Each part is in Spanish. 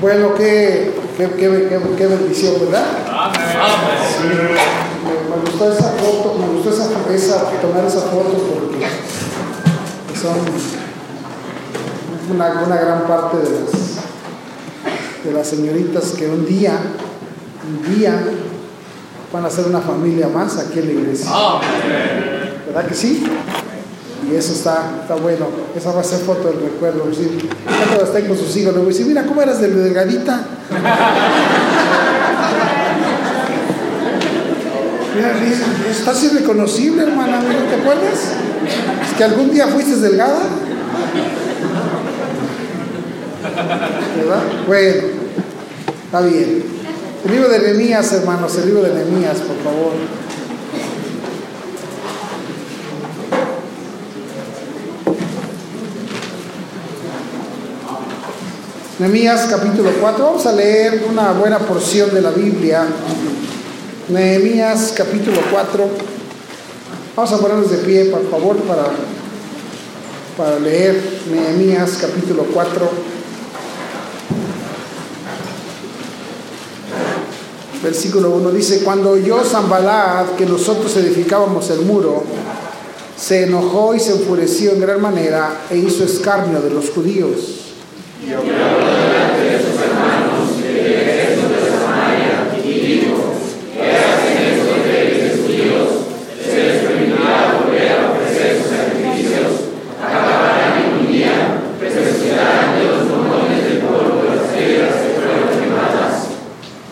Bueno, qué, qué, qué, qué bendición, ¿verdad? Sí, me, me gustó esa foto, me gustó esa, esa, tomar esa foto porque son una, una gran parte de las, de las señoritas que un día, un día van a ser una familia más aquí en la iglesia. ¿Verdad que sí? Y eso está, está bueno. Esa va a ser foto del recuerdo. Sí. Cuando estén con sus hijos, le voy a decir, mira cómo eras de delgadita. Mira, estás irreconocible, hermana, ¿no te acuerdas? Es que algún día fuiste delgada. ¿Verdad? Bueno, está bien. El libro de Nehemías, hermanos, el libro de Nehemías, por favor. Nehemías capítulo 4, vamos a leer una buena porción de la Biblia. Nehemías capítulo 4. Vamos a ponernos de pie, por favor, para, para leer Nehemías capítulo 4. Versículo 1 dice, cuando oyó Zambalad que nosotros edificábamos el muro, se enojó y se enfureció en gran manera e hizo escarnio de los judíos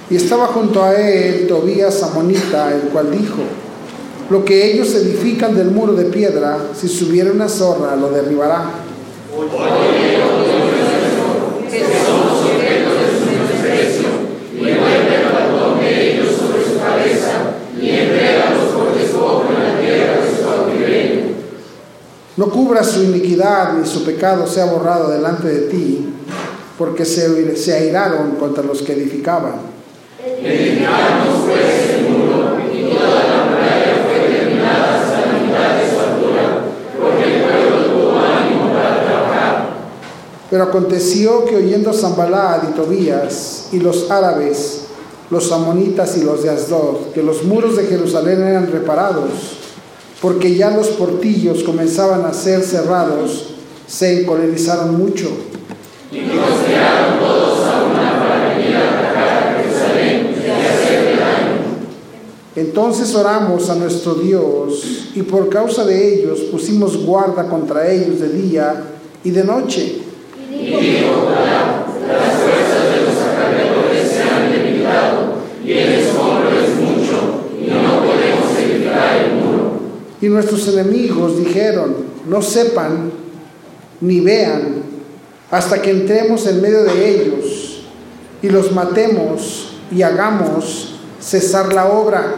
Y estaba junto a él Tobías Amonita, el cual dijo, lo que ellos edifican del muro de piedra, si subiera una zorra, lo derribará. No cubra su iniquidad ni su pecado sea borrado delante de ti, porque se, se airaron contra los que edificaban. Edificamos pues el muro y toda la muralla fue terminada hasta la mitad de su altura, porque el pueblo tuvo ánimo para trabajar. Pero aconteció que oyendo Zambalad y Tobías y los árabes, los amonitas y los de Asdod, que los muros de Jerusalén eran reparados, porque ya los portillos comenzaban a ser cerrados, se encolerizaron mucho. Y todos a una para venir a atacar a Jerusalén y hacerle daño. Entonces oramos a nuestro Dios y por causa de ellos pusimos guarda contra ellos de día y de noche. Y. Y nuestros enemigos dijeron, no sepan ni vean hasta que entremos en medio de ellos y los matemos y hagamos cesar la obra.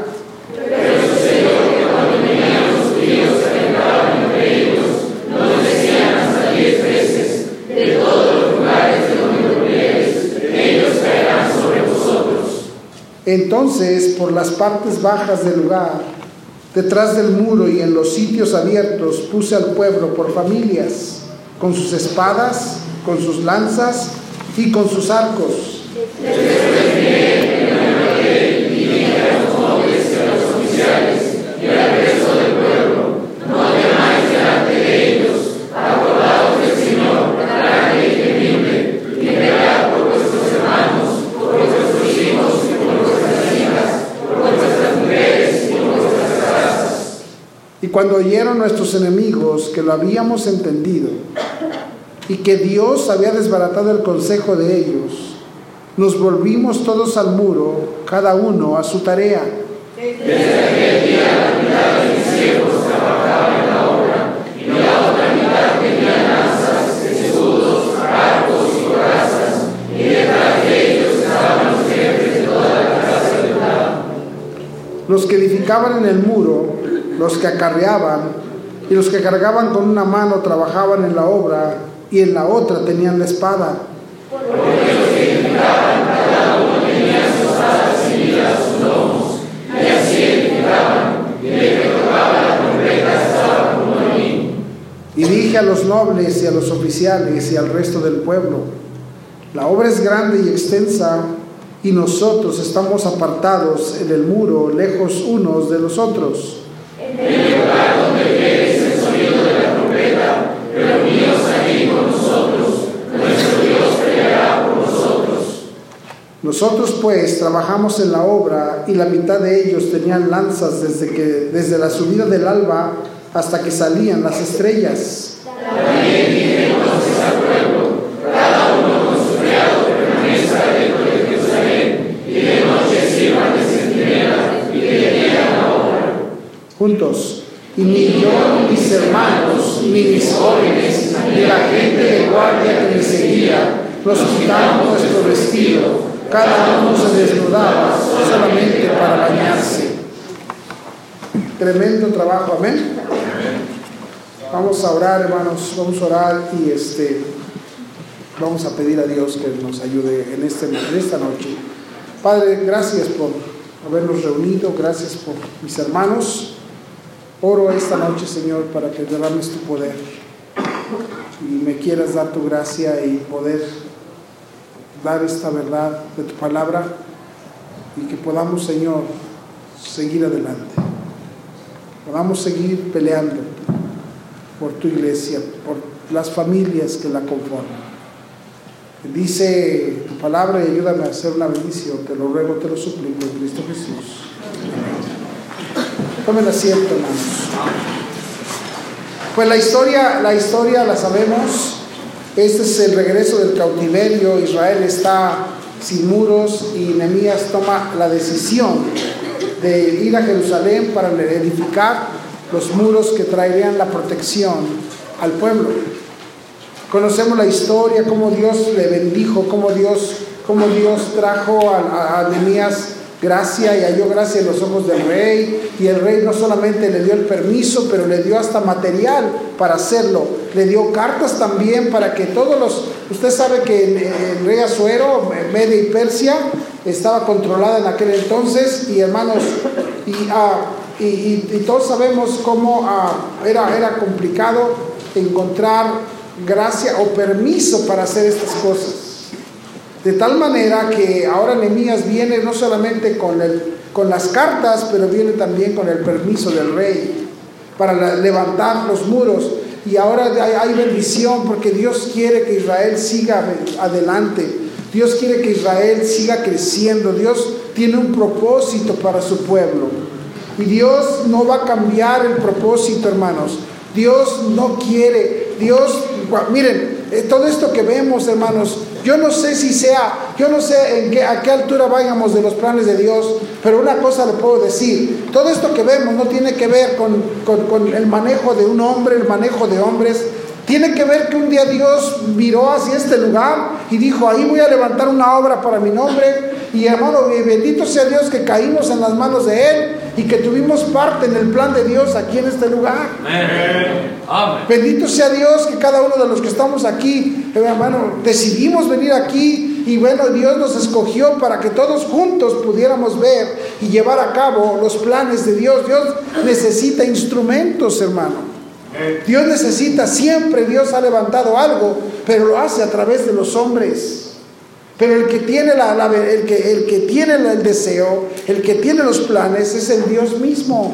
Entonces, por las partes bajas del lugar, detrás del muro y en los sitios abiertos, puse al pueblo por familias, con sus espadas, con sus lanzas y con sus arcos. Cuando oyeron nuestros enemigos que lo habíamos entendido y que Dios había desbaratado el consejo de ellos, nos volvimos todos al muro, cada uno a su tarea. Desde aquel día la mitad de mis siervos trabajaba en la obra, y la otra mitad tenía lanzas, escudos, arcos y corazas, y detrás de ellos estaban los jefes de toda la casa de Judá. Los que edificaban en el muro, los que acarreaban y los que cargaban con una mano trabajaban en la obra y en la otra tenían la espada. Porque los que edificaban, cada uno tenía sus espadas ceñidas a sus lomos, y así edificaban, y el que tocaba la trompeta estaba como mí. Y dije a los nobles y a los oficiales y al resto del pueblo, La obra es grande y extensa y nosotros estamos apartados en el muro, lejos unos de los otros. En el lugar donde el sonido de la trompeta, pero Dios ahí con nosotros, nuestro Dios peleará por nosotros. Nosotros pues trabajamos en la obra y la mitad de ellos tenían lanzas desde, que, desde la subida del alba hasta que salían las estrellas. También dije entonces al pueblo, cada uno con su criado permanezca dentro de Jerusalén y de noche sirvan de centinela y de día la obra. Juntos. Y ni yo, ni mis hermanos, ni mis jóvenes, ni la gente de guardia que me seguía, nos quitamos nuestro vestido. Cada uno se desnudaba solamente para bañarse. Tremendo trabajo, amén. Vamos a orar, hermanos, vamos a orar y este vamos a pedir a Dios que nos ayude en, este, en esta noche. Padre, gracias por habernos reunido, gracias por mis hermanos. Oro esta noche, Señor, para que derrames tu poder y me quieras dar tu gracia y poder dar esta verdad de tu palabra y que podamos, Señor, seguir adelante. Podamos seguir peleando por tu iglesia, por las familias que la conforman. Dice tu palabra y ayúdame a hacer una bendición. Te lo ruego, te lo suplico en Cristo Jesús. Tomen asiento, hermanos. Pues la historia, la historia la sabemos. Este es el regreso del cautiverio. Israel está sin muros y Nehemías toma la decisión de ir a Jerusalén para edificar los muros que traerían la protección al pueblo. Conocemos la historia, cómo Dios le bendijo, cómo Dios, cómo Dios trajo a, a gracia y halló gracia en los ojos del rey. Y el rey no solamente le dio el permiso, pero le dio hasta material para hacerlo. Le dio cartas también para que todos los... Usted sabe que el, rey Azuero, Media y Persia, estaba controlada en aquel entonces. Y hermanos, y, ah, y, todos sabemos cómo ah, era, era complicado encontrar gracia o permiso para hacer estas cosas. De tal manera que ahora Nehemías viene no solamente con, el, con las cartas, pero viene también con el permiso del rey para levantar los muros. Y ahora hay, bendición porque Dios quiere que Israel siga adelante. Dios quiere que Israel siga creciendo. Dios tiene un propósito para su pueblo. Y Dios no va a cambiar el propósito, hermanos. Dios no quiere, Dios, miren, eh, todo esto que vemos, hermanos, yo no sé si sea, yo no sé en qué, a qué altura vayamos de los planes de Dios, pero una cosa le puedo decir, todo esto que vemos no tiene que ver con, con, el manejo de un hombre, el manejo de hombres, tiene que ver que un día Dios miró hacia este lugar y dijo, ahí voy a levantar una obra para mi nombre. Y hermano, bendito sea Dios que caímos en las manos de Él y que tuvimos parte en el plan de Dios aquí en este lugar. Amén. Bendito sea Dios que cada uno de los que estamos aquí, hermano, decidimos venir aquí y bueno, Dios nos escogió para que todos juntos pudiéramos ver y llevar a cabo los planes de Dios. Dios necesita instrumentos, hermano. Dios necesita, siempre Dios ha levantado algo, pero lo hace a través de los hombres. Pero el que tiene, la, la, el que, el que tiene el deseo, el que tiene los planes, es el Dios mismo.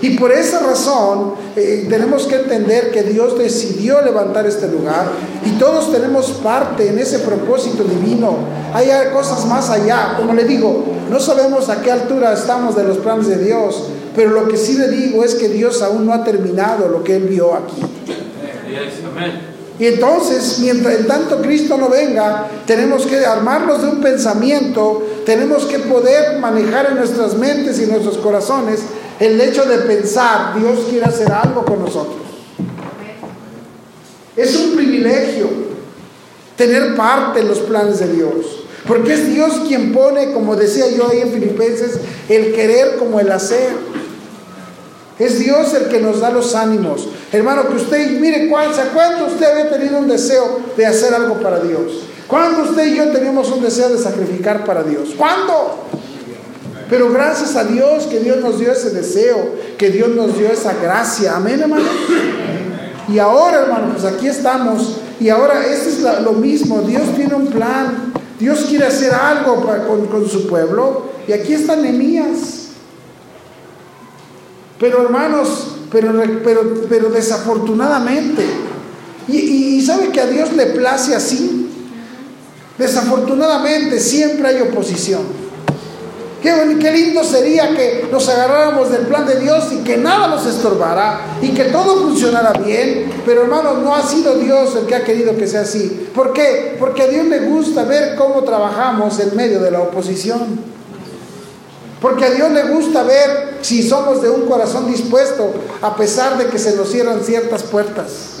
Y por esa razón eh, tenemos que entender que Dios decidió levantar este lugar y todos tenemos parte en ese propósito divino. Hay cosas más allá. Como le digo, no sabemos a qué altura estamos de los planes de Dios, pero lo que sí le digo es que Dios aún no ha terminado lo que Él vio aquí. Y entonces, mientras en tanto Cristo no venga, tenemos que armarnos de un pensamiento, tenemos que poder manejar en nuestras mentes y nuestros corazones el hecho de pensar, Dios quiere hacer algo con nosotros. Es un privilegio tener parte en los planes de Dios. Porque es Dios quien pone, como decía yo ahí en Filipenses, el querer como el hacer. Es Dios el que nos da los ánimos. Hermano, que usted, mire, ¿cuándo usted había tenido un deseo de hacer algo para Dios? ¿Cuándo usted y yo teníamos un deseo de sacrificar para Dios? ¿Cuándo? Pero gracias a Dios que Dios nos dio ese deseo, que Dios nos dio esa gracia. Amén, hermano. Y ahora, hermano, pues aquí estamos Y ahora este es lo mismo, Dios tiene un plan, Dios quiere hacer algo con, con, su pueblo. Y aquí está Nehemías. Pero hermanos, pero, pero, pero desafortunadamente, y, y sabe que a Dios le place así, desafortunadamente siempre hay oposición. Qué, qué, lindo sería que nos agarráramos del plan de Dios y que nada nos estorbara y que todo funcionara bien. Pero hermanos, no ha sido Dios el que ha querido que sea así. ¿Por qué? Porque a Dios le gusta ver cómo trabajamos en medio de la oposición. Porque a Dios le gusta ver si somos de un corazón dispuesto a pesar de que se nos cierran ciertas puertas.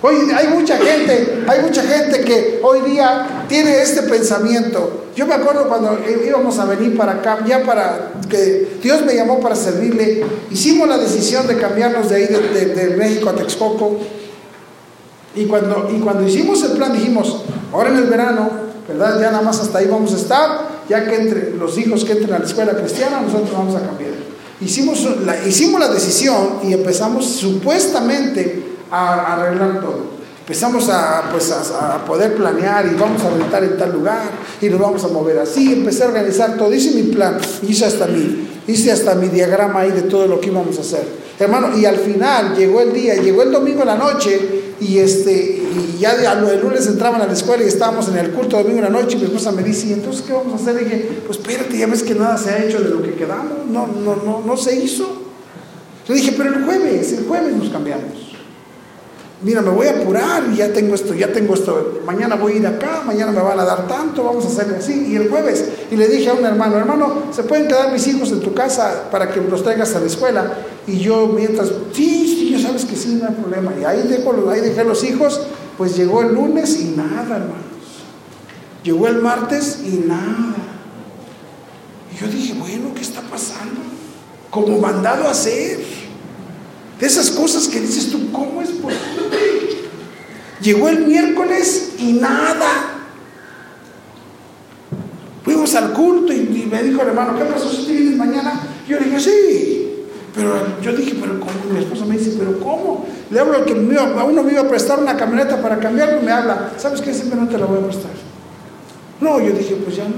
Hoy hay mucha gente, hay mucha gente que hoy día tiene este pensamiento. Yo me acuerdo cuando íbamos a venir para acá, ya para que Dios me llamó para servirle, hicimos la decisión de cambiarnos de ahí de, México a Texcoco. Y cuando, y cuando hicimos el plan dijimos, ahora en el verano, ¿verdad? Ya nada más hasta ahí vamos a estar, ya que entre los hijos que entren a la escuela cristiana, nosotros vamos a cambiar. Hicimos la, hicimos la decisión y empezamos supuestamente a, arreglar todo. Empezamos a, pues, a, poder planear y vamos a rentar en tal lugar y nos vamos a mover así. Empecé a organizar todo, hice mi plan, hice hasta mi, hice hasta mi diagrama ahí de todo lo que íbamos a hacer. Hermano, y al final llegó el día, llegó el domingo en la noche y, este, y ya el lunes entraban a la escuela y estábamos en el culto domingo en la noche y mi esposa me dice, ¿y entonces qué vamos a hacer? Y dije, pues espérate, ya ves que nada se ha hecho de lo que quedamos, no, no, no, no se hizo. Yo dije, pero el jueves, el jueves nos cambiamos mira, me voy a apurar y ya tengo esto, ya tengo esto, mañana voy a ir acá, mañana me van a dar tanto, vamos a hacerlo así. Y el jueves, y le dije a un hermano, hermano, ¿se pueden quedar mis hijos en tu casa para que los traigas a la escuela? Y yo mientras, sí, sí, ya sabes que sí, no hay problema. Y ahí, dejo, ahí dejé los hijos, pues llegó el lunes y nada, hermanos. Llegó el martes y nada. Y yo dije, bueno, ¿qué está pasando? Como mandado a hacer. De esas cosas que dices tú, ¿cómo? Llegó el miércoles y nada. Fuimos al culto y, me dijo el hermano, ¿qué pasó si vienes mañana? Yo le dije, sí. Pero yo dije, pero ¿cómo? Mi esposa me dice, ¿pero cómo? Le hablo que a uno me iba a prestar una camioneta para cambiarlo y me habla, ¿sabes qué? Siempre no te la voy a prestar. No, yo dije, pues ya no.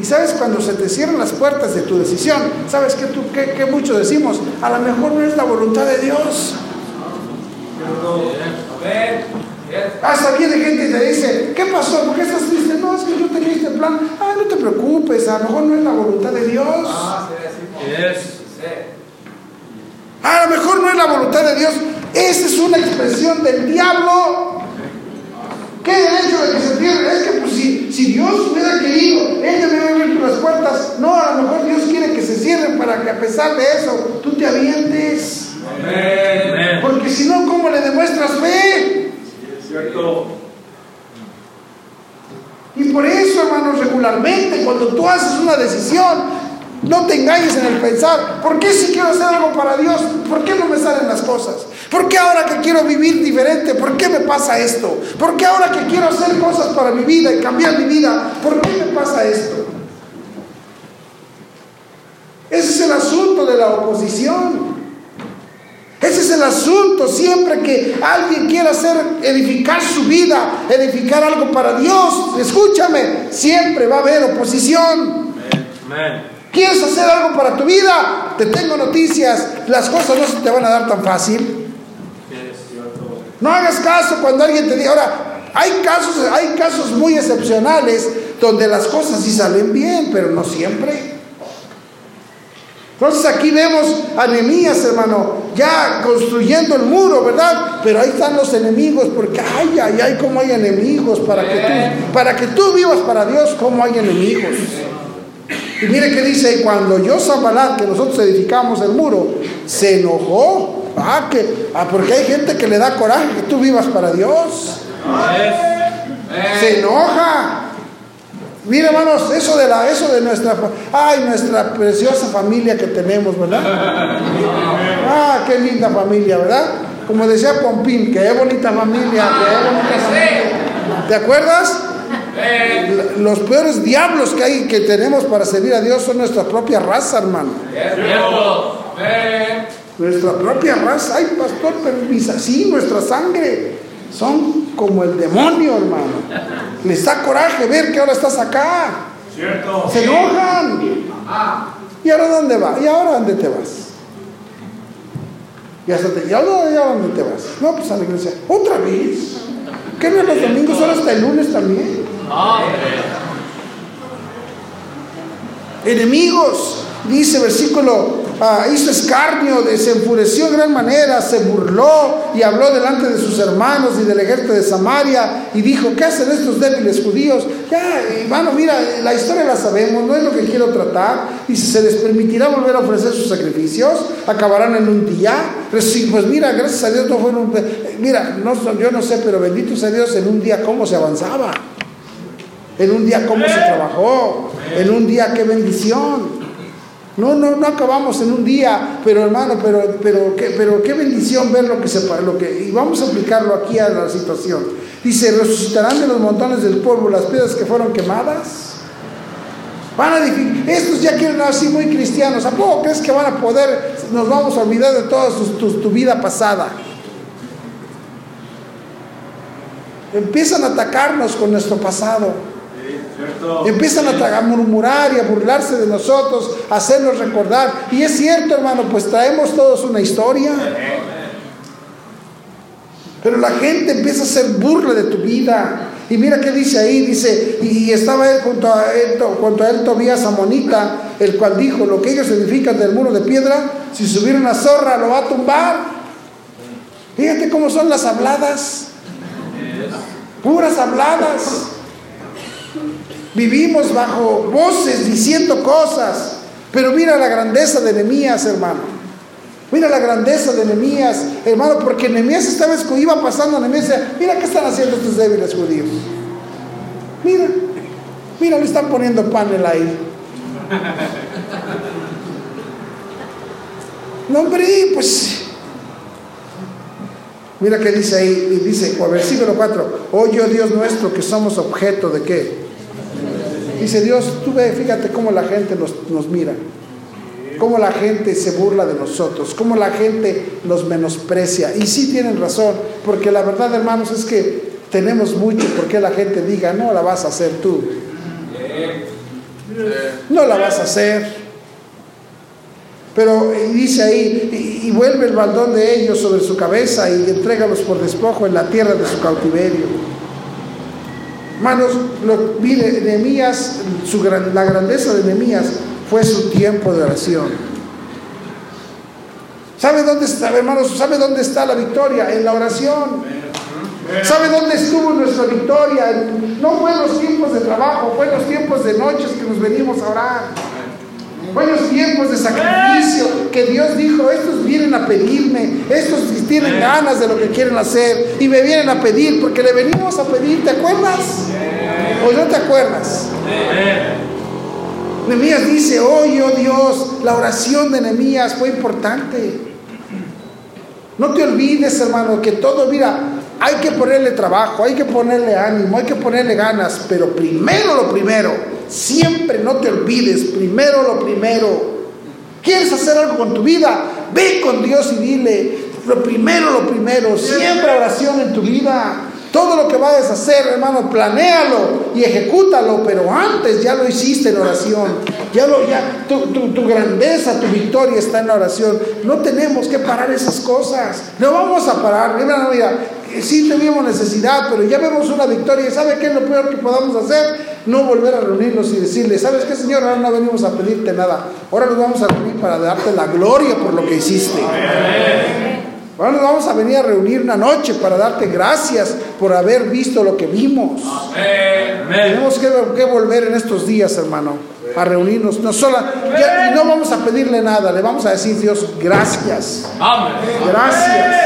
Y sabes, cuando se te cierran las puertas de tu decisión, ¿sabes qué, tú, qué, qué mucho decimos? A lo mejor no es la voluntad de Dios. Hasta viene gente y te dice, ¿qué pasó? ¿Por qué estás triste? No, es que yo tenía este plan. Ah, no te preocupes, a lo mejor no es la voluntad de Dios. A lo mejor no es la voluntad de Dios. Esa es una expresión del diablo ¿Qué derecho de que se pierda? Es que pues si, si Dios hubiera querido, Él te hubiera abierto las puertas. No, a lo mejor Dios quiere que se cierren para que a pesar de eso tú te avientes. Porque si no, ¿cómo le demuestras fe? Y por eso, hermanos, regularmente cuando tú haces una decisión, no te engañes en el pensar, ¿por qué si quiero hacer algo para Dios? ¿Por qué no me salen las cosas? ¿Por qué ahora que quiero vivir diferente? ¿Por qué me pasa esto? ¿Por qué ahora que quiero hacer cosas para mi vida y cambiar mi vida? ¿Por qué me pasa esto? Ese es el asunto de la oposición. Ese es el asunto siempre que alguien quiera hacer edificar su vida, edificar algo para Dios. Escúchame, siempre va a haber oposición. ¿Quieres hacer algo para tu vida? Te tengo noticias. Las cosas no se te van a dar tan fácil. No hagas caso cuando alguien te diga, ahora, hay casos, hay casos muy excepcionales donde las cosas sí salen bien, pero no siempre. Entonces aquí vemos a Nehemías, hermano, ya construyendo el muro, ¿verdad? Pero ahí están los enemigos, porque ay, ay, ay, cómo hay enemigos para que tú, para que tú vivas para Dios, cómo hay enemigos. Y mire que dice, cuando yo Zambalat, que nosotros edificamos el muro, se enojó. Ah, que, ah, porque hay gente que le da coraje que tú vivas para Dios. Se enoja. Mire, hermanos, eso de la, eso de nuestra, ay, nuestra preciosa familia que tenemos, ¿verdad? Ah, qué linda familia, ¿verdad? Como decía Pompín, qué bonita familia, qué bonita familia. ¿Te acuerdas? Los peores diablos que hay que tenemos para servir a Dios son nuestra propia raza, hermano. Nuestra propia raza. Ay, pastor, pero así, nuestra sangre. Son como el demonio, hermano. Les da coraje ver que ahora estás acá. Cierto. Se enojan. ¿Y ahora dónde va? ¿Y ahora dónde te vas? ¿Y, hasta te, ¿y ahora dónde te vas? No, pues a la iglesia. ¿Otra vez? ¿Qué no es los domingos? Ahora hasta el lunes también. Enemigos, dice versículo Ah, hizo escarnio, se enfureció en gran manera, se burló y habló delante de sus hermanos y del ejército de Samaria y dijo, ¿qué hacen estos débiles judíos? Ya, hermano, mira, la historia la sabemos, no es lo que quiero tratar. Y si se les permitirá volver a ofrecer sus sacrificios, acabarán en un día. Pues, mira, gracias a Dios no fueron... Mira, yo no sé, pero bendito sea Dios en un día cómo se avanzaba. En un día cómo se trabajó. En un día qué bendición. No, no, no acabamos en un día, pero hermano, pero, pero, qué, pero qué bendición ver lo que se lo que, y vamos a aplicarlo aquí a la situación. Dice, resucitarán de los montones del polvo las piedras que fueron quemadas. Van a decir, estos ya quieren así muy cristianos. ¿A poco crees que van a poder, nos vamos a olvidar de toda tu vida pasada? Empiezan a atacarnos con nuestro pasado. Empiezan a, murmurar y a burlarse de nosotros, a hacernos recordar. Y es cierto, hermano, pues traemos todos una historia. Pero la gente empieza a hacer burla de tu vida. Y mira qué dice ahí, dice, y estaba él junto a él, junto a él Tobías Amonita, el cual dijo, lo que ellos edifican del muro de piedra, si subiera una zorra lo va a tumbar. Fíjate cómo son las habladas. Puras habladas. Vivimos bajo voces diciendo cosas. Pero mira la grandeza de Nehemías, hermano. Mira la grandeza de Nehemías, hermano, porque Nehemías esta vez que iba pasando, Nehemías mira qué están haciendo estos débiles judíos. Mira, mira, le están poniendo panel ahí. No, hombre, pues. Mira qué dice ahí, dice, versículo 4, oye, oh Dios nuestro, que somos objeto de qué? Dice Dios, tú ve, fíjate cómo la gente nos, mira, cómo la gente se burla de nosotros, cómo la gente nos menosprecia. Y sí tienen razón, porque la verdad, hermanos, es que tenemos mucho porque la gente diga, no la vas a hacer tú. No la vas a hacer. Pero dice ahí, y, y vuelve el baldón de ellos sobre su cabeza y entrégalos por despojo en la tierra de su cautiverio. Hermanos, lo, mire, Nehemías, su la grandeza de Nehemías fue su tiempo de oración. ¿Sabe dónde está, hermanos? ¿Sabe dónde está la victoria? En la oración. ¿Sabe dónde estuvo nuestra victoria? No fue en los tiempos de trabajo, fue en los tiempos de noches que nos venimos a orar. Buenos tiempos de sacrificio que Dios dijo, estos vienen a pedirme, estos tienen ganas de lo que quieren hacer y me vienen a pedir porque le venimos a pedir, ¿te acuerdas? ¿O no te acuerdas? Nehemías dice, oye, oh Dios, la oración de Nehemías fue importante. No te olvides, hermano, que todo, mira, hay que ponerle trabajo, hay que ponerle ánimo, hay que ponerle ganas, pero primero lo primero, siempre no te olvides, primero lo primero. ¿Quieres hacer algo con tu vida? Ve con Dios y dile, lo primero, lo primero, siempre oración en tu vida. Todo lo que vayas a hacer, hermano, planéalo y ejecútalo, pero antes ya lo hiciste en oración. Ya lo, ya, tu, grandeza, tu victoria está en la oración. No tenemos que parar esas cosas. No vamos a parar. Mira, mira, sí tenemos necesidad, pero ya vemos una victoria. ¿Sabe qué es lo peor que podamos hacer? No volver a reunirnos y decirle, ¿sabes qué, Señor? Ahora no venimos a pedirte nada. Ahora nos vamos a reunir para darte la gloria por lo que hiciste. Ahora nos vamos a venir a reunir una noche para darte gracias por haber visto lo que vimos. Tenemos que, volver en estos días, hermano, a reunirnos. No solo, y no vamos a pedirle nada, le vamos a decir, Dios, gracias. Gracias.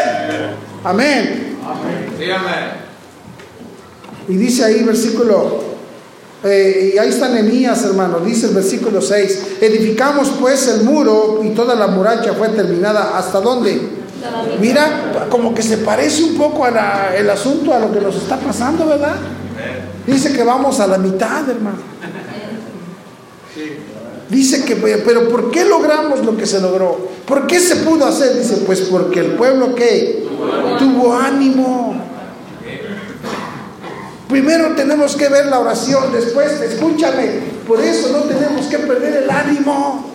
Amén. Y dice ahí versículo, eh, y ahí está Nehemías, hermano, dice el versículo 6, edificamos pues el muro y toda la muralla fue terminada. ¿Hasta dónde? Mira, como que se parece un poco el asunto a lo que nos está pasando, ¿verdad? Dice que vamos a la mitad, hermano. Dice que, pero ¿por qué logramos lo que se logró? ¿Por qué se pudo hacer? Dice, pues porque el pueblo que tuvo ánimo. Primero tenemos que ver la oración, después, escúchame, por eso no tenemos que perder el ánimo.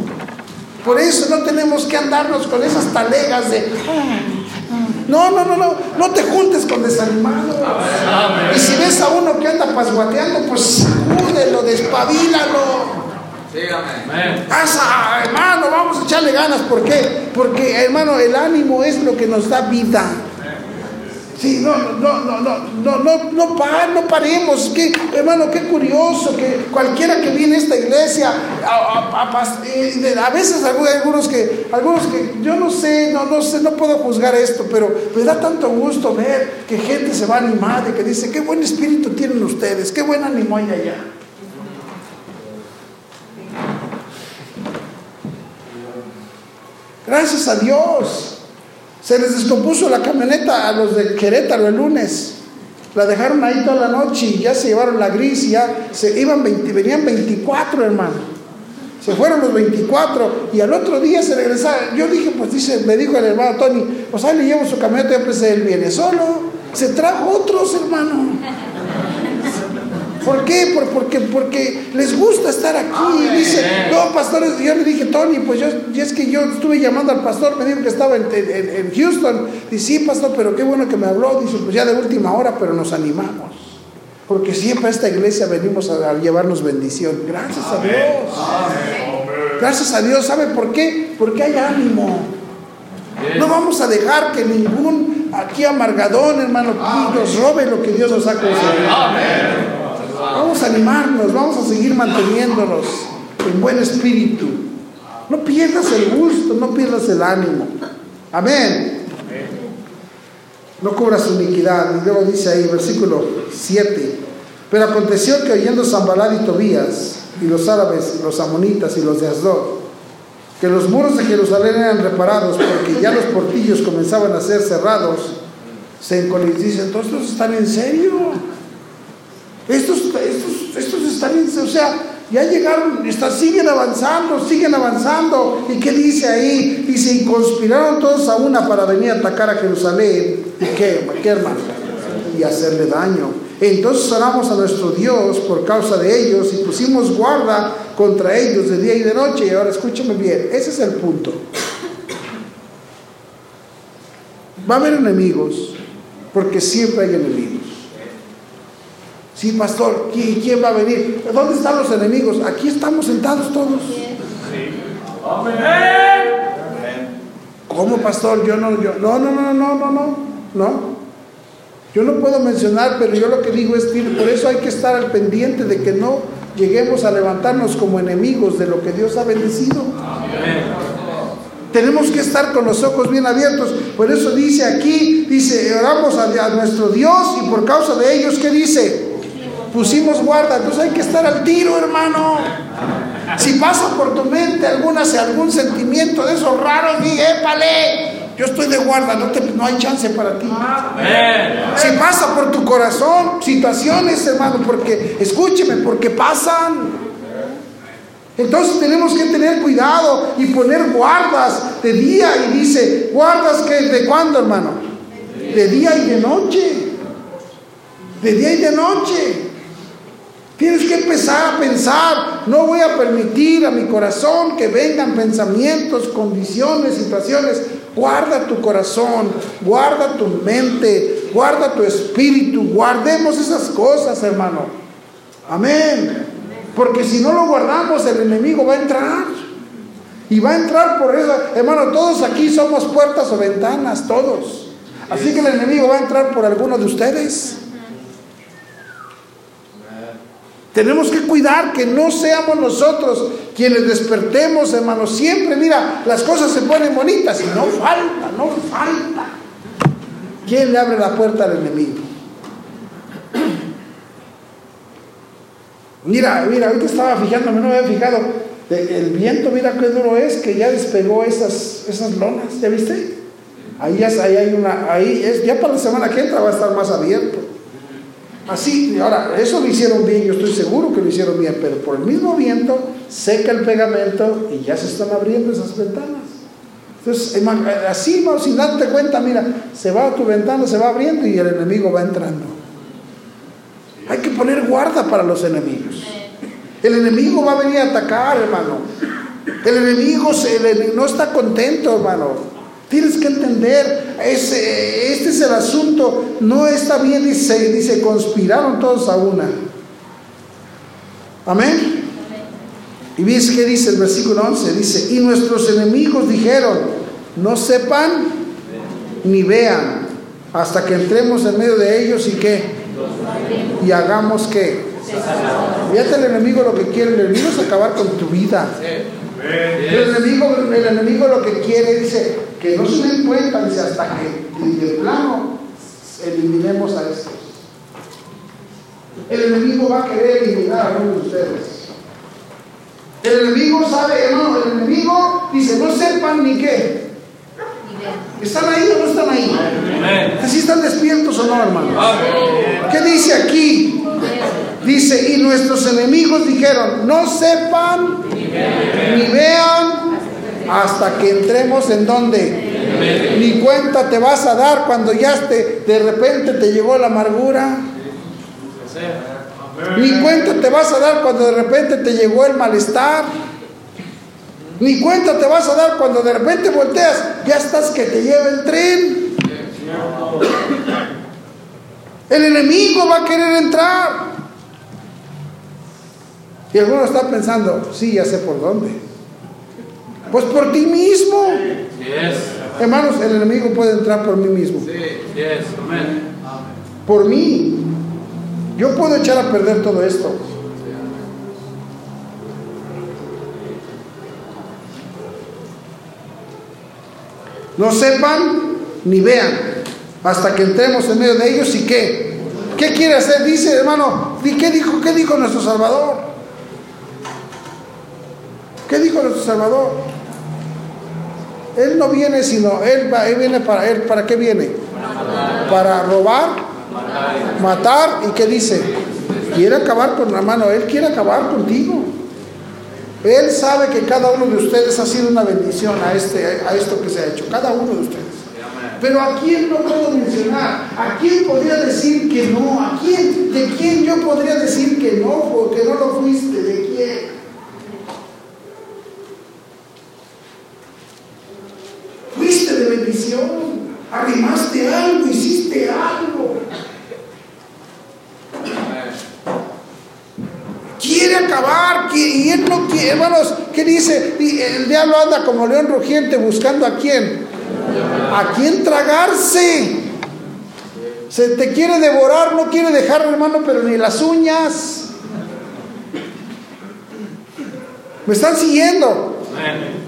Por eso no tenemos que andarnos con esas talegas de... No, no, no, no, no te juntes con desanimados. Y si ves a uno que anda pasguateando, pues sacúdelo, despabilalo. Dígame. Pasa, hermano, vamos a echarle ganas. ¿Por qué? Porque, hermano, el ánimo es lo que nos da vida. Sí, no, no, no, no, no, no, no, par, no paremos. Qué, hermano, qué curioso que cualquiera que viene a esta iglesia, a, a, a, eh, a veces algunos que, algunos que yo no sé, no, no sé, no puedo juzgar esto, pero me da tanto gusto ver que gente se va animada y que dice, qué buen espíritu tienen ustedes, qué buen ánimo hay allá. Gracias a Dios. Se les descompuso la camioneta a los de Querétaro el lunes. La dejaron ahí toda la noche y ya se llevaron la gris y ya se iban venían 24, hermano. Se fueron los 24 y al otro día se regresaron. Yo dije, pues dice, me dijo el hermano Tony, pues ahí le llevo su camioneta y pensé, él viene solo. Se trajo otros, hermano. ¿Por qué? porque, porque les gusta estar aquí. Y dice, no, pastores, yo le dije, Tony, pues yo, y es que yo estuve llamando al pastor, me dijo que estaba en, en, Houston. Dice, sí, pastor, pero qué bueno que me habló. Dice, pues ya de última hora, pero nos animamos. Porque siempre a esta iglesia venimos a, llevarnos bendición. Gracias a Dios. Gracias a Dios. ¿Sabe por qué? Porque hay ánimo. No vamos a dejar que ningún aquí amargadón, hermano, nos robe lo que Dios nos ha concedido. Amén. Vamos a animarnos, vamos a seguir manteniéndonos en buen espíritu. No pierdas el gusto, no pierdas el ánimo. Amén. No cubras su iniquidad. Y luego dice ahí, versículo 7. Pero aconteció que oyendo Zambalad y Tobías, y los árabes, los amonitas y los de Asdod, que los muros de Jerusalén eran reparados porque ya los portillos comenzaban a ser cerrados, se encolizan. Dicen, ¿todos están en serio? Estos, estos, están, o sea, ya llegaron, está, siguen avanzando, siguen avanzando. ¿Y qué dice ahí? Dice, y conspiraron todos a una para venir a atacar a Jerusalén. ¿Y qué, qué hermano? Y hacerle daño. Entonces oramos a nuestro Dios por causa de ellos y pusimos guarda contra ellos de día y de noche. Y ahora escúchame bien, ese es el punto. Va a haber enemigos, porque siempre hay enemigos. Sí, pastor, ¿quién, va a venir? ¿Dónde están los enemigos? Aquí estamos sentados todos. ¿Cómo, pastor? Yo no, yo, no, no, no, no, no, no, no. Yo no puedo mencionar, pero yo lo que digo es que por eso hay que estar al pendiente de que no lleguemos a levantarnos como enemigos de lo que Dios ha bendecido. Tenemos que estar con los ojos bien abiertos. Por eso dice aquí, dice, oramos a, a nuestro Dios y por causa de ellos, ¿qué dice? Pusimos guarda, entonces hay que estar al tiro, hermano. Si pasa por tu mente alguna, algún sentimiento de esos raros, di, épale, yo estoy de guarda, no, te, no hay chance para ti. Si pasa por tu corazón situaciones, hermano, porque, escúcheme, porque pasan. Entonces tenemos que tener cuidado y poner guardas de día y dice, guardas que de cuándo, hermano? De día y de noche. De día y de noche. Tienes que empezar a pensar, no voy a permitir a mi corazón que vengan pensamientos, condiciones, situaciones. Guarda tu corazón, guarda tu mente, guarda tu espíritu, guardemos esas cosas, hermano. Amén. Porque si no lo guardamos, el enemigo va a entrar. Y va a entrar por eso, hermano, todos aquí somos puertas o ventanas, todos. Así que el enemigo va a entrar por alguno de ustedes. Tenemos que cuidar que no seamos nosotros quienes despertemos, hermanos. Siempre, mira, las cosas se ponen bonitas y no falta, no falta. ¿Quién le abre la puerta al enemigo? Mira, mira, ahorita estaba fijándome, no me había fijado. El viento, mira qué duro es, que ya despegó esas, esas lonas, ¿ya viste? Ahí, ya, ahí hay una, ahí es, ya para la semana que entra va a estar más abierto. Así, ahora, eso lo hicieron bien, yo estoy seguro que lo hicieron bien, pero por el mismo viento seca el pegamento y ya se están abriendo esas ventanas. Entonces, así, sin darte cuenta, mira, se va a tu ventana, se va abriendo y el enemigo va entrando. Hay que poner guarda para los enemigos. El enemigo va a venir a atacar, hermano. El enemigo no está contento, hermano. Tienes que entender, ese, este es el asunto, no está bien, dice, dice, conspiraron todos a una. Amén. Y ves que dice el versículo 11, dice, y nuestros enemigos dijeron, no sepan ni vean, hasta que entremos en medio de ellos y qué, y hagamos qué. Fíjate el enemigo lo que quiere, el enemigo es acabar con tu vida. El enemigo, el enemigo lo que quiere, dice, que no se den cuenta, dice, hasta que de plano eliminemos a estos. El enemigo va a querer eliminar a uno de ustedes. El enemigo sabe, hermano, el enemigo dice, no sepan ni qué. ¿Están ahí o no están ahí? ¿Así están despiertos o no, hermano? ¿Qué dice aquí? Dice, y nuestros enemigos dijeron, no sepan ni vean hasta que entremos en donde. Ni cuenta te vas a dar cuando ya te, de repente te llegó la amargura. Ni cuenta te vas a dar cuando de repente te llegó el malestar. Ni cuenta te vas a dar cuando de repente volteas, ya estás que te lleva el tren. El enemigo va a querer entrar. Y alguno está pensando, sí, ya sé por dónde. Pues por ti mismo. Hermanos, el enemigo puede entrar por mí mismo. Por mí. Yo puedo echar a perder todo esto. No sepan ni vean hasta que entremos en medio de ellos y qué. ¿Qué quiere hacer? Dice, hermano, ¿qué dijo, qué dijo nuestro Salvador? ¿Qué dijo nuestro Salvador? Él no viene sino, Él, va, él viene para Él, ¿para qué viene? Para robar, matar y qué dice? Quiere acabar con la mano, Él quiere acabar contigo. Él sabe que cada uno de ustedes ha sido una bendición a, este, a esto que se ha hecho, cada uno de ustedes. Pero a quién no puedo mencionar, a quién podría decir que no, a quién, de quién yo podría decir que no, porque no lo fuiste, de quién. de bendición, arrimaste algo, hiciste algo. Quiere acabar, y él no quiere, hermanos, ¿qué dice? El diablo anda como león rugiente buscando a quién, a quién tragarse. Se te quiere devorar, no quiere dejar, hermano, pero ni las uñas. ¿Me están siguiendo?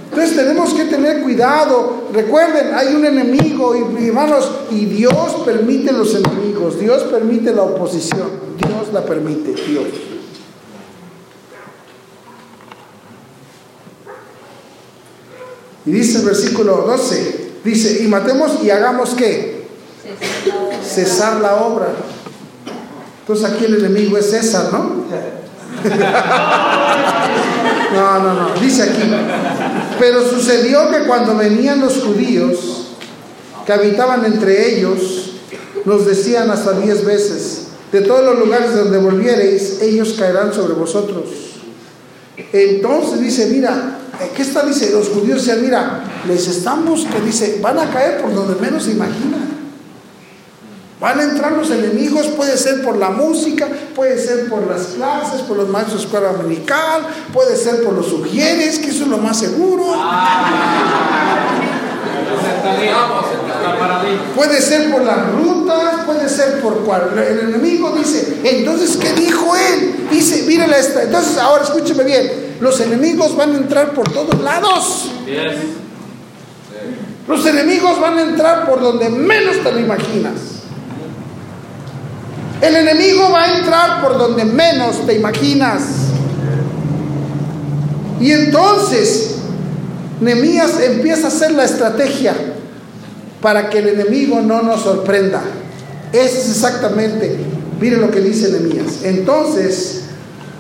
Entonces tenemos que tener cuidado. Recuerden, hay un enemigo, y, hermanos, y Dios permite los enemigos, Dios permite la oposición, Dios la permite, Dios. Y dice el versículo 12, dice, y matemos y hagamos qué? Cesar la obra. Entonces aquí el enemigo es César, ¿no? No, no, no. Dice aquí. Pero sucedió que cuando venían los judíos que habitaban entre ellos, nos decían hasta diez veces, de todos los lugares donde volviereis, ellos caerán sobre vosotros. Entonces dice, mira, ¿qué está? Dice, los judíos decían, mira, les estamos, que dice, van a caer por donde menos se imaginan. Van a entrar los enemigos, puede ser por la música, puede ser por las clases, por los maestros de escuela dominical, puede ser por los sugieres, que eso es lo más seguro. Puede ser por las rutas, puede ser por cual. El enemigo dice, entonces, ¿qué dijo él? Dice, mírale esta. Entonces, ahora escúcheme bien, los enemigos van a entrar por todos lados. Los enemigos van a entrar por donde menos te lo imaginas. El enemigo va a entrar por donde menos te imaginas. Y entonces Nemías empieza a hacer la estrategia para que el enemigo no nos sorprenda. Ese es exactamente, mire lo que dice Nemías. Entonces,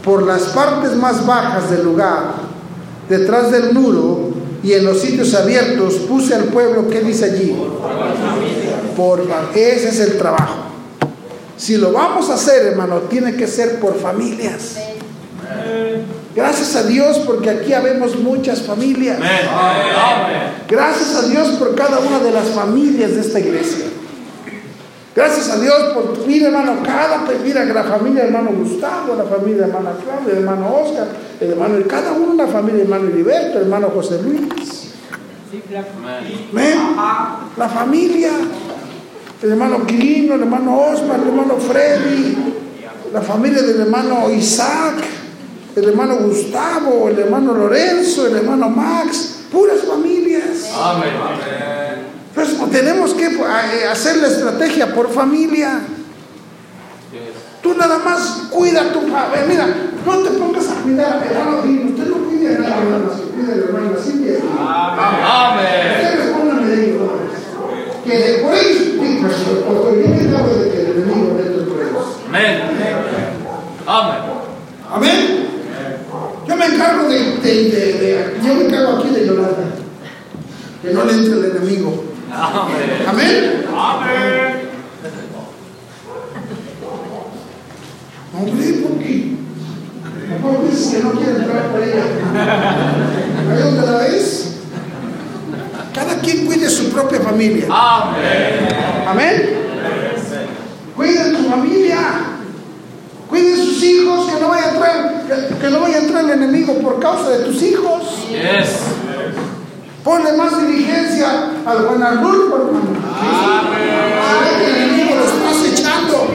por las partes más bajas del lugar, detrás del muro y en los sitios abiertos, puse al pueblo, ¿qué dice allí? Por ese es el trabajo. Si lo vamos a hacer, hermano, tiene que ser por familias. Gracias a Dios porque aquí habemos muchas familias. Gracias a Dios por cada una de las familias de esta iglesia. Gracias a Dios por, mira hermano, cada, mira la familia hermano Gustavo, la familia de hermana Claudia, el hermano Oscar, el hermano, cada uno, la familia hermano Heriberto, hermano José Luis. La familia, el hermano Quirino, el hermano Osman, el hermano Freddy, la familia del hermano Isaac, el hermano Gustavo, el hermano Lorenzo, el hermano Max, puras familias. Amén. Pues, tenemos que eh, hacer la estrategia por familia. Tú nada más cuida tu familia. Mira, no te pongas a cuidar, hermano. Usted no cuide a nadie, hermano. Cuida a la hermana Silvia. Amén. Ustedes pónganme de porque yo me encargo de que el enemigo dentro de ellos. Amén. Amén. Amén. Yo me encargo de, de, de, yo me encargo aquí de Yolanda. Que no le entre el enemigo. Amén. Amén. Amén. Hombre, ¿por qué? ¿Por qué que no quiere entrar por ella? ¿Ahí donde la ves? Cada quien cuide su propia familia. Amén. Amén. Cuiden tu familia. Cuiden sus hijos, que no vaya a entrar, que, que no vaya a entrar el enemigo por causa de tus hijos. Yes. Ponle más diligencia al Juan Arnulfo, hermano. Ay, el enemigo lo estás echando.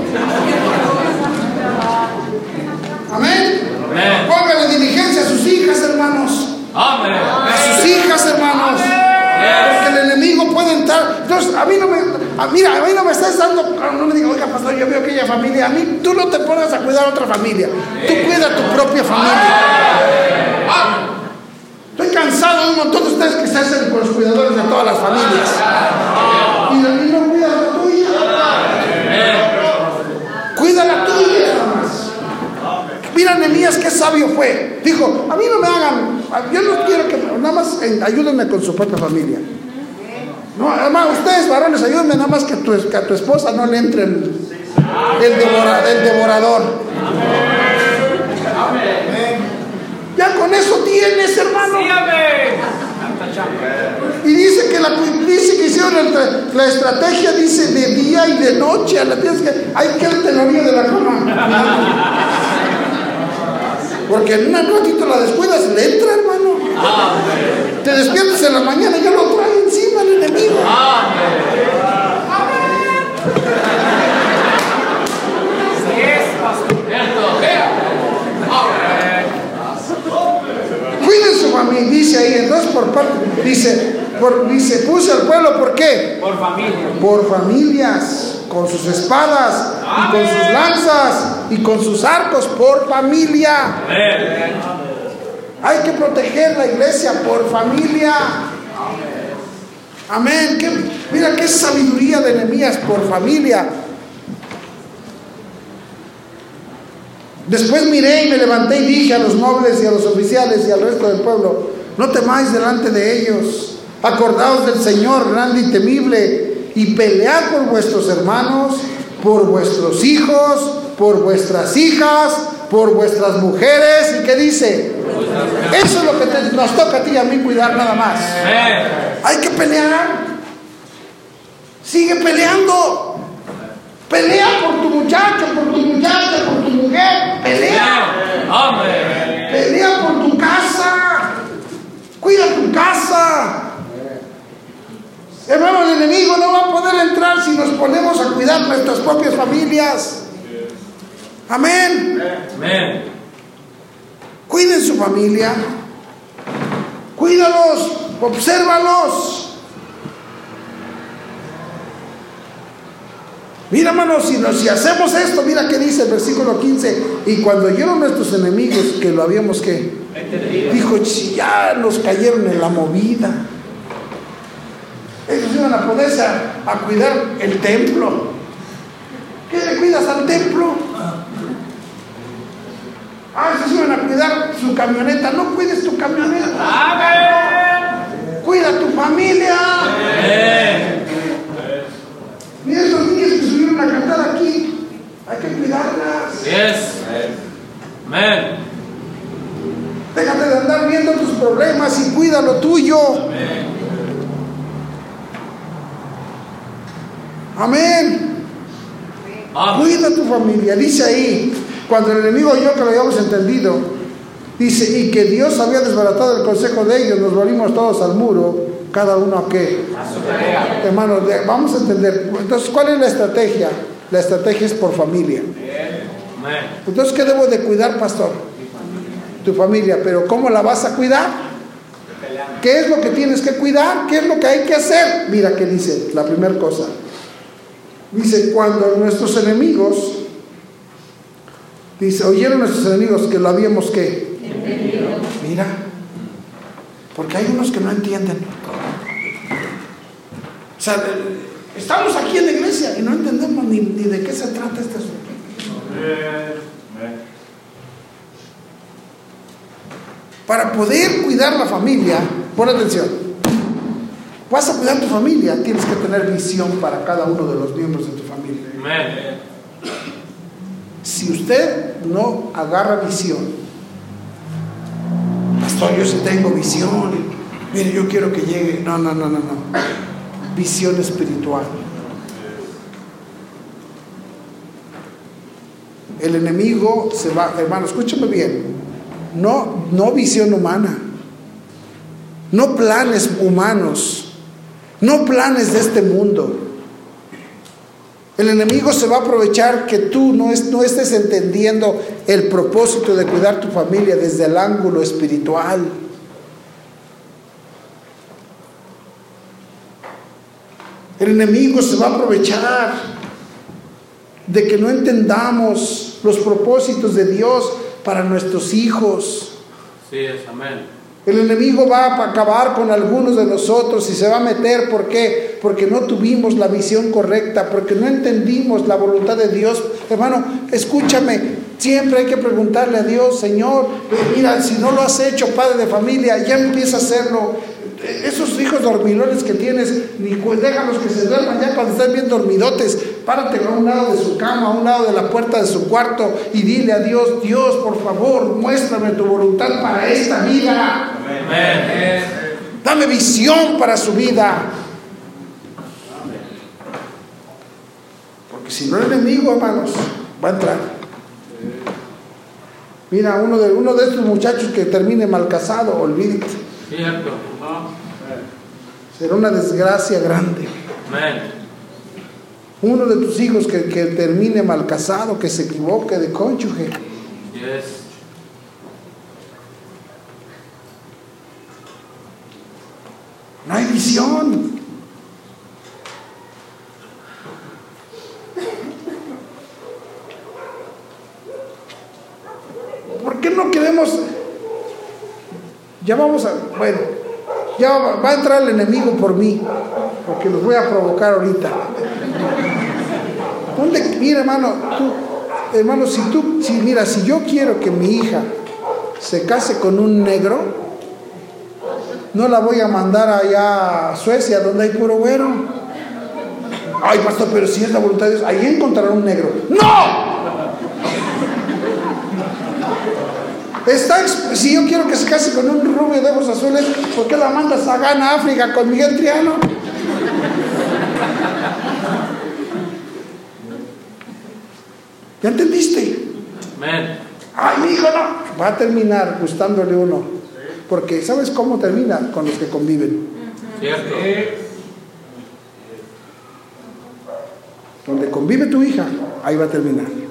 Amén. Póngale diligencia a sus hijas, hermanos. Amén. A sus hijas, hermanos. Porque el enemigo puede entrar. Entonces, a mí no me. mira, a mí no me estás dando. No me digas, oiga, pastor, yo veo aquella familia. A mí, tú no te pones a cuidar a otra familia. Tú cuida tu propia familia. Estoy cansado de un montón de ustedes que se hacen con los cuidadores de todas las familias. Y la no cuida la tuya. Cuida la tuya nada más. Nemías, qué sabio fue. Dijo, a mí no me hagan, yo no quiero que, nada más ayúdenme con su propia familia. No, además, ustedes varones, ayúdenme nada más que, tu, a tu esposa no le entre el, el devorador. Ya con eso tienes, hermano. Y dice que la dice que hicieron la, estrategia, dice de día y de noche. A la tienes que, hay que el de la cama. Porque en una ratito la descuidas, le entra, hermano. Te despiertas en la mañana y ya lo trae encima el enemigo. Cuiden su familia, dice ahí, entonces por parte, dice, por, dice, puse al pueblo, ¿por qué? Por familia. Por familias, con sus espadas, y con sus lanzas, y con sus arcos, por familia. Hay que proteger la iglesia por familia. Amén. mira qué sabiduría de enemías por familia. Después miré y me levanté y dije a los nobles y a los oficiales y al resto del pueblo, no temáis delante de ellos, acordaos del Señor grande y temible y pelead por vuestros hermanos, por vuestros hijos, por vuestras hijas, por vuestras mujeres. ¿Y qué dice? Eso es lo que nos toca a ti y a mí cuidar nada más. Hay que pelear. Sigue peleando. Pelea por tu muchacho, por tu muchacha, por tu mujer. Pelea. Amén. Pelea por tu casa. Cuida tu casa. Hermano, el enemigo no va a poder entrar si nos ponemos a cuidar nuestras propias familias. Amén. Amén. Cuiden su familia. Cuídalos. Obsérvalos. Mira, hermanos, si, si hacemos esto, mira qué dice el versículo 15. Y cuando oyeron nuestros enemigos que lo habíamos que, dijo, si ya nos cayeron en la movida. Ellos iban a ponerse a, cuidar el templo. ¿Qué le cuidas al templo? Ah, ellos iban a cuidar su camioneta. No cuides tu camioneta. Cuida tu familia. Mira esos niños que subieron a cantar aquí. Hay que cuidarlas. Yes. Amen. Déjate de andar viendo tus problemas y cuida lo tuyo. Amén. Amén. Cuida tu familia. Dice ahí, cuando el enemigo oyó que lo habíamos entendido, dice, y que Dios había desbaratado el consejo de ellos, nos volvimos todos al muro, cada uno a qué. Hermanos, vamos a entender. Entonces, ¿cuál es la estrategia? La estrategia es por familia. Entonces, ¿qué debo de cuidar, pastor? Tu familia, pero ¿cómo la vas a cuidar? ¿Qué es lo que tienes que cuidar? ¿Qué es lo que hay que hacer? Mira qué dice la primera cosa. Dice, cuando nuestros enemigos, dice, oyeron nuestros enemigos que lo habíamos que... Mira, porque hay unos que no entienden. O sea, estamos aquí en la iglesia y no entendemos ni, ni de qué se trata este asunto. Para poder cuidar la familia, pon atención, vas a cuidar tu familia, tienes que tener visión para cada uno de los miembros de tu familia. Si usted no agarra visión, pastor, yo sí tengo visión, mire, yo quiero que llegue, no, no, no, no, no, visión espiritual. El enemigo se va, hermano, escúchame bien, no, no visión humana, no planes humanos, no planes de este mundo. El enemigo se va a aprovechar que tú no, es, no estés entendiendo el propósito de cuidar tu familia desde el ángulo espiritual. El enemigo se va a aprovechar de que no entendamos los propósitos de Dios para nuestros hijos. Sí es, amén. El enemigo va a acabar con algunos de nosotros y se va a meter. ¿Por qué? Porque no tuvimos la visión correcta, porque no entendimos la voluntad de Dios. Hermano, escúchame, siempre hay que preguntarle a Dios, Señor, mira, si no lo has hecho, padre de familia, ya empieza a hacerlo. Esos hijos dormilones que tienes, ni déjalos que se duerman ya cuando estén bien dormidotes. Párate a un lado de su cama, a un lado de la puerta de su cuarto y dile a Dios, Dios, por favor, muéstrame tu voluntad para esta vida. Amén. Dame visión para su vida. Porque si no el enemigo, hermanos, va a entrar. Mira, uno de, uno de estos muchachos que termine mal casado, olvídate. Cierto. Será una desgracia grande. Uno de tus hijos que, que termine mal casado, que se equivoque de cónyuge. No hay visión. ¿Por qué no queremos? Ya vamos a, bueno, ya va a entrar el enemigo por mí, porque los voy a provocar ahorita. ¿Dónde, mira hermano, tú, hermano, si tú, si mira, si yo quiero que mi hija se case con un negro, no la voy a mandar allá a Suecia, donde hay puro güero. Ay, pastor, pero si es la voluntad de Dios, ahí encontrará un negro. ¡No! Está, si yo quiero que se case con un rubio de ojos azules, ¿por qué la mandas a Ghana, África, con Miguel Triano? ¿Ya entendiste? Amén. Ay, mi hijo no. Va a terminar gustándole uno. Porque ¿sabes cómo termina? Con los que conviven. Cierto. Donde convive tu hija, ahí va a terminar.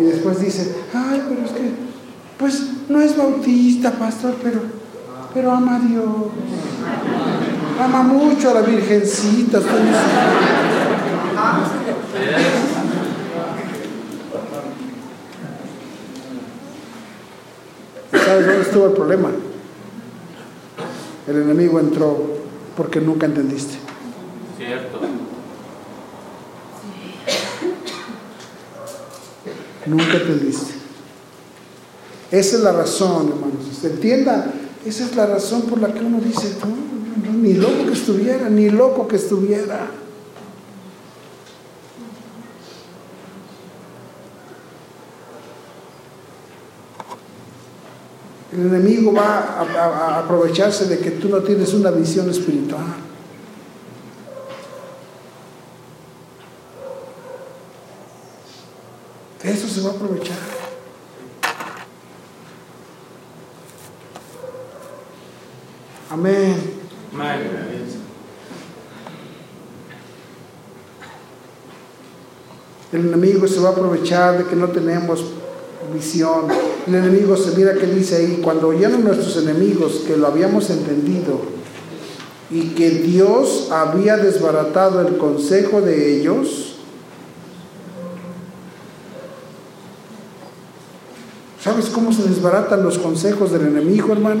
Y después dice, ay, pero es que, pues no es bautista, pastor, pero, pero ama a Dios. Ama mucho a la Virgencita. ¿Sabes dónde estuvo el problema? El enemigo entró porque nunca entendiste. Cierto. nunca te diste. Esa es la razón, hermanos. Entienda, esa es la razón por la que uno dice, no, ni loco que estuviera, ni loco que estuviera. El enemigo va a aprovecharse de que tú no tienes una visión espiritual. Eso se va a aprovechar. Amén. El enemigo se va a aprovechar de que no tenemos visión. El enemigo se mira que dice ahí, cuando oyeron nuestros enemigos que lo habíamos entendido y que Dios había desbaratado el consejo de ellos, ¿sabes cómo se desbaratan los consejos del enemigo, hermano?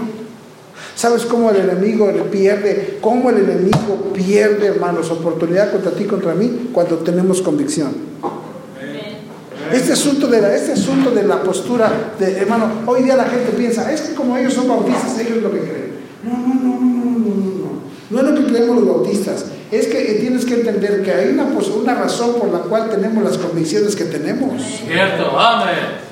¿Sabes cómo el enemigo pierde, cómo el enemigo pierde, hermanos, oportunidad contra ti, contra mí, cuando tenemos convicción? Este asunto de la, este asunto de la postura, de, hermano, hoy día la gente piensa, es que como ellos son bautistas, ellos es lo que creen. No, no, no, no, no, no, no. No es lo que creemos los bautistas. Es que tienes que entender que hay una, una razón por la cual tenemos las convicciones que tenemos. Cierto, amén.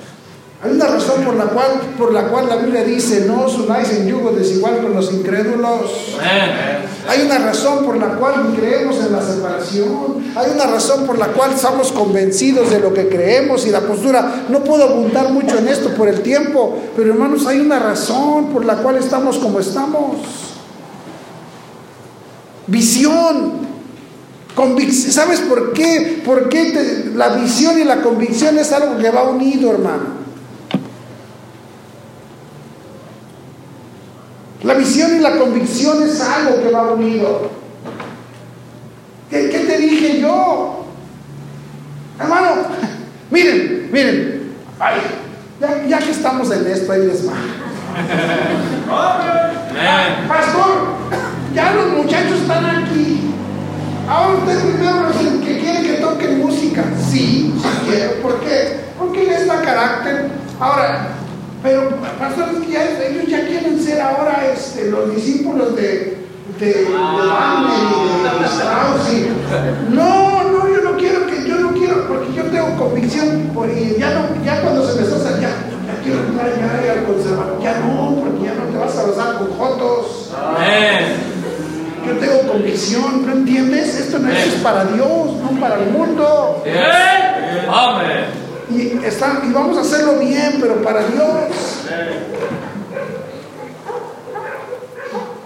Hay una razón por la cual, por la, cual la Biblia dice, no os unáis en yugo desigual con los incrédulos. Hay una razón por la cual creemos en la separación. Hay una razón por la cual estamos convencidos de lo que creemos y la postura. No puedo abundar mucho en esto por el tiempo, pero hermanos, hay una razón por la cual estamos como estamos. Visión. ¿Sabes por qué? Porque la visión y la convicción es algo que va unido, hermano. La visión y la convicción es algo que va unido. ¿Qué, te dije yo? Hermano, miren, miren. ya, que estamos en esto, ahí les va. Pastor, ya los muchachos están aquí. Ahora ustedes primero que quieren que toquen música. Sí, sí quiero. ¿Por qué? Porque les da carácter. Ahora, pero, pastores, que ellos ya quieren ser ahora este, los discípulos de, de, de Wagner y de Strauss. no, no, yo no quiero que, yo no quiero, porque yo tengo convicción, y ya, no, ya cuando se me está ya, ya quiero entrar ya al conservador, ya no, porque ya no te vas a besar con jotos. Yo tengo convicción, ¿no entiendes? Esto no es para Dios, no para el mundo. Amén. Y, y vamos a hacerlo bien, pero para Dios.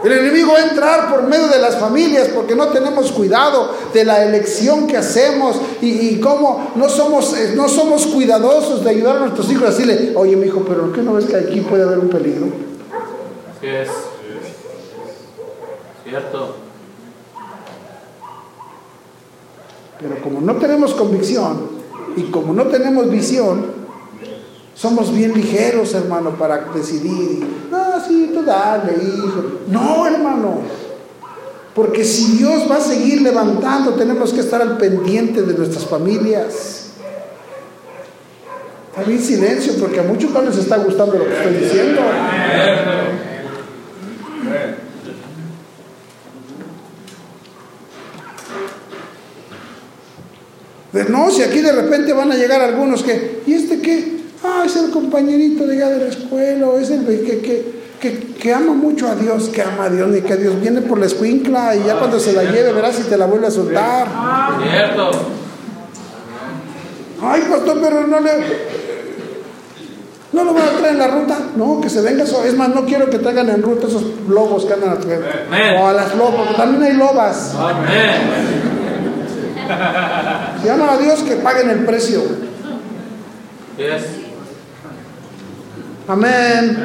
El enemigo va a entrar por medio de las familias porque no tenemos cuidado de la elección que hacemos y, cómo no somos, eh, no somos cuidadosos de ayudar a nuestros hijos a decirle, oye mi hijo, pero ¿qué no ves que aquí puede haber un peligro? Así es. Cierto. Pero como no tenemos convicción, y como no tenemos visión, somos bien ligeros, hermano, para decidir. No, sí, tú dale, hijo. No, hermano. Porque si Dios va a seguir levantando, tenemos que estar al pendiente de nuestras familias. También silencio, porque a muchos no les está gustando lo que estoy diciendo. No, si aquí de repente van a llegar algunos que, ¿y este qué? Ah, es el compañerito de allá de la escuela, o es el que, que, que, ama mucho a Dios, que ama a Dios, ni que Dios viene por la escuincla y ya cuando se la lleve verás si te la vuelve a soltar. Cierto. Ay, pastor, pero no le. ¿No lo van a traer en la ruta? No, que se venga eso. Es más, no quiero que traigan en ruta esos lobos que andan a O a las lobas, también hay lobas. Amén. Llama a Dios que paguen el precio. Amén.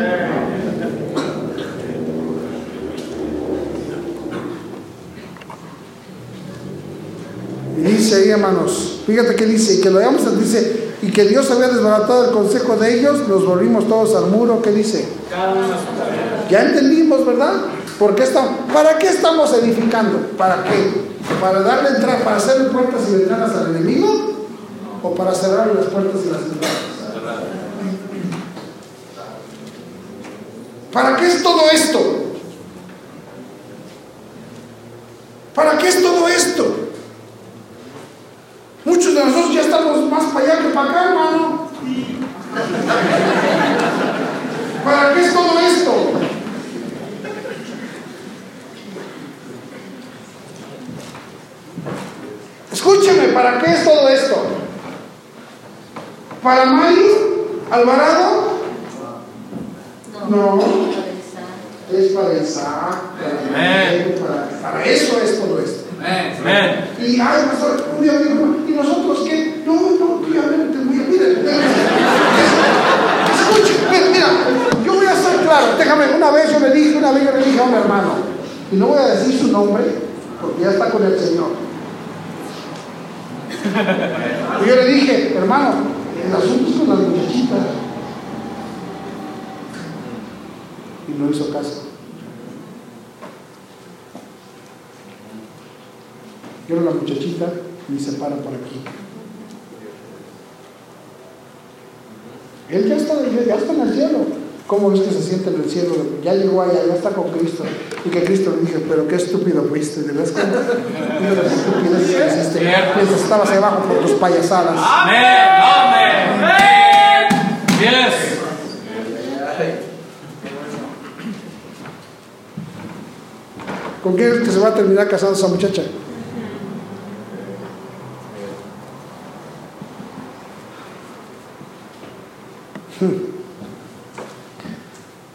Y dice ahí, hermanos, fíjate que dice, y que lo hayamos, dice, y que Dios había desbaratado el consejo de ellos, nos volvimos todos al muro, ¿qué dice? Ya entendimos, ¿verdad? ¿Por qué estamos, ¿Para qué estamos edificando? ¿Para qué? ¿Para darle entrada, para hacer puertas y ventanas al enemigo? ¿O para cerrar las puertas y las ventanas? ¿Para qué es todo esto? ¿Para qué es todo esto? Muchos de nosotros ya estamos más para allá que para acá, hermano. ¿Para qué es todo esto? Escúcheme, ¿para qué es todo esto? ¿Para Mari Alvarado? No. Es para el SAC, para, para, eso es todo esto. Amén. Y ay, pastor, un día dijo, ¿y nosotros qué? No, no, tú ya ven, te voy a. Mira, escuche, mira, mira, yo voy a ser claro. Déjame, una vez yo le dije, una vez yo le dije a un hermano, y no voy a decir su nombre, porque ya está con el Señor. Y yo le dije, hermano, el asunto es con las muchachitas. Y no hizo caso. Y ahora la muchachita ni se para por aquí. Él ya está, ya está en el cielo. ¿Cómo ves que se siente en el cielo? Ya llegó allá, ya está con Cristo. Y que Cristo le dije, pero qué estúpido fuiste. ¿De verdad? Mira las estupideces que hiciste. Mientras estabas ahí abajo por tus payasadas. Amén. Amén. Yes. ¿Con quién es que se va a terminar casando esa muchacha?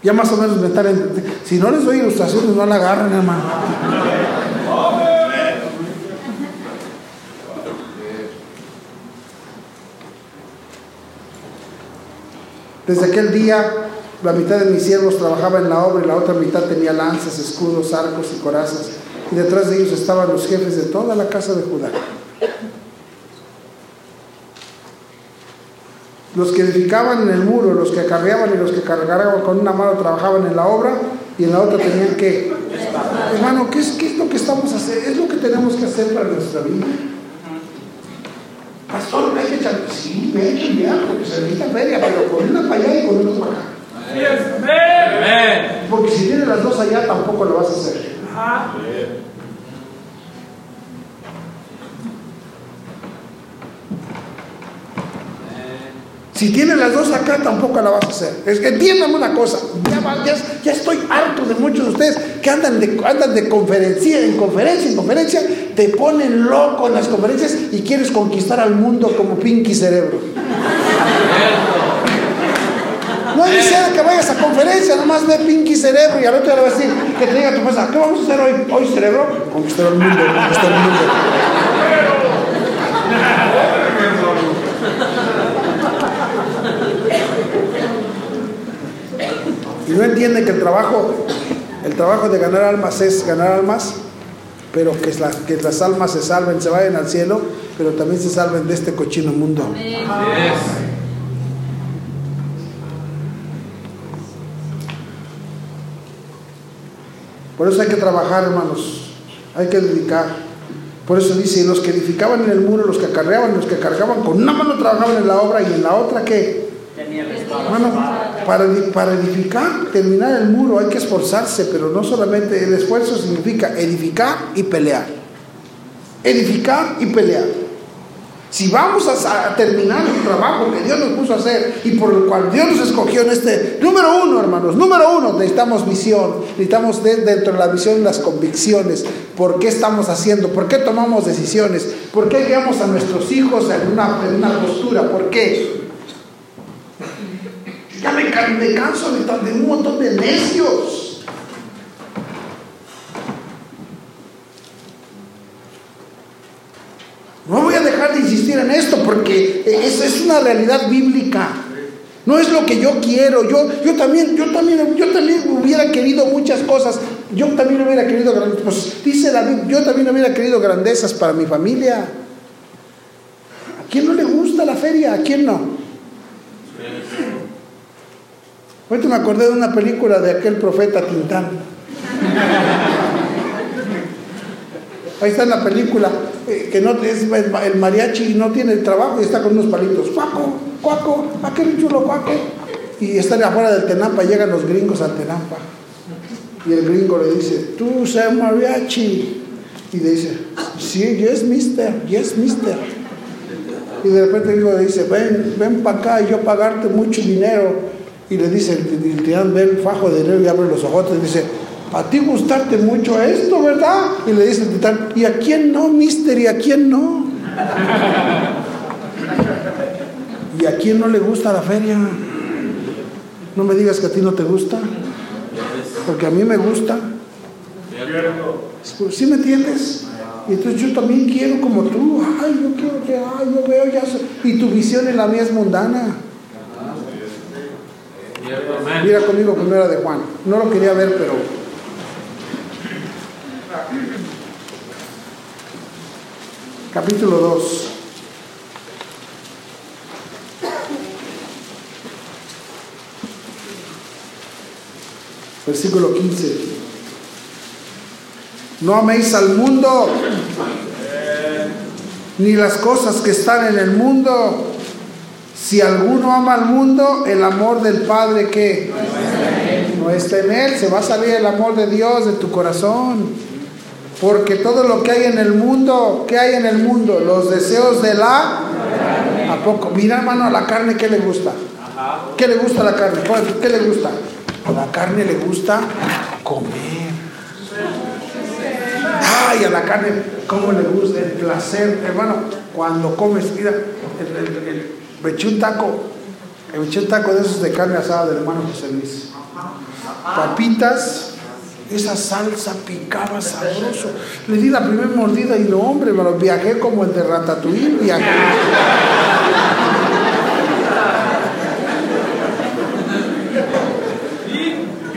Ya más o menos me están. Si no les doy ilustraciones, no la agarren, hermano. Desde aquel día, la mitad de mis siervos trabajaba en la obra y la otra mitad tenía lanzas, escudos, arcos y corazas. Y detrás de ellos estaban los jefes de toda la casa de Judá. Los que edificaban en el muro, los que acarreaban y los que cargaban con una mano trabajaban en la obra y en la otra tenían que... Hermano, ¿qué es, ¿qué es lo que estamos haciendo? Es lo que tenemos que hacer para nuestra vida. Pastor, hay que echar... Sí, me hecho porque se necesita feria, pero con una para allá y con una para acá. Porque si tienes las dos allá tampoco lo vas a hacer. Si tienes las dos acá, tampoco la vas a hacer. Es que entiéndame una cosa, ya, estoy harto de muchos de ustedes que andan de, conferencia en conferencia en conferencia, te ponen loco en las conferencias y quieres conquistar al mundo como Pinky Cerebro. No necesidad de que vayas a conferencia, nomás ve Pinky Cerebro y al otro día le vas a decir que te diga tu esposa, ¿qué vamos a hacer hoy? Hoy cerebro, conquistar al mundo, conquistar al mundo. Y no entiende que el trabajo, el trabajo de ganar almas es ganar almas, pero que, la- que las almas se salven, se vayan al cielo, pero también se salven de este cochino mundo. Por eso hay que trabajar, hermanos. Hay que dedicar. Por eso dice, los que edificaban en el muro, los que acarreaban, los que cargaban, con una mano trabajaban en la obra y en la otra que... Hermano, para, edi- para edificar, terminar el muro hay que esforzarse, pero no solamente el esfuerzo significa edificar y pelear. Edificar y pelear. Si vamos a, terminar el trabajo que Dios nos puso a hacer y por el cual Dios nos escogió en este, número uno, hermanos, número uno, necesitamos visión, necesitamos de- dentro de la visión las convicciones, por qué estamos haciendo, por qué tomamos decisiones, por qué guiamos a nuestros hijos en una, en una postura, por qué. Ya me, can- me canso de, de un montón de necios. No voy a dejar de insistir en esto porque es, es una realidad bíblica. No es lo que yo quiero. Yo, yo, también, yo, también, yo también hubiera querido muchas cosas. Yo también hubiera querido grandes. Pues dice David, yo también hubiera querido grandezas para mi familia. ¿A quién no le gusta la feria? ¿A quién no? Ahorita me acordé de una película de aquel profeta Tintán. Ahí está en la película, eh, que el mariachi no tiene el trabajo y está con unos palitos. Cuaco, cuaco, aquel chulo cuaco. Y están afuera del Tenampa, llegan los gringos al Tenampa. Y el gringo le dice, tú seas mariachi. Y le dice, sí, yes, mister, yes, mister. Y de repente el gringo le dice, ven, ven para acá y yo pagarte mucho dinero. Y le dice, el titán ve el fajo de dinero y abre los ojos y dice, a ti gustarte mucho esto, ¿verdad? Y le dice el titán, ¿y a quién no, mister? ¿Y a quién no? ¿Y a quién no le gusta la feria? No me digas que a ti no te gusta, porque a mí me gusta. ¿Sí me entiendes? Y entonces yo también quiero como tú. Ay, yo quiero que, ay, yo veo ya. Y tu visión en la mía es mundana. Mira conmigo primero de Juan. No lo quería ver, pero. Capítulo 2. Versículo 15. No améis al mundo, ni las cosas que están en el mundo. Si alguno ama al mundo, el amor del Padre que no está en él, se va a salir el amor de Dios de tu corazón. Porque todo lo que hay en el mundo, ¿qué hay en el mundo? Los deseos de la... ¿A poco? Mira hermano, a la carne, ¿qué le gusta? ¿Qué le gusta a la carne? ¿Qué le gusta? A la carne le gusta comer. Ay, a la carne, ¿cómo le gusta el placer? Hermano, cuando comes, mira, el, me eché un taco, me eché un taco de esos de carne asada del hermano José Luis. Papitas, esa salsa picaba sabroso. Le di la primera mordida y no, hombre, me lo viajé como el de Ratatouille, viajé.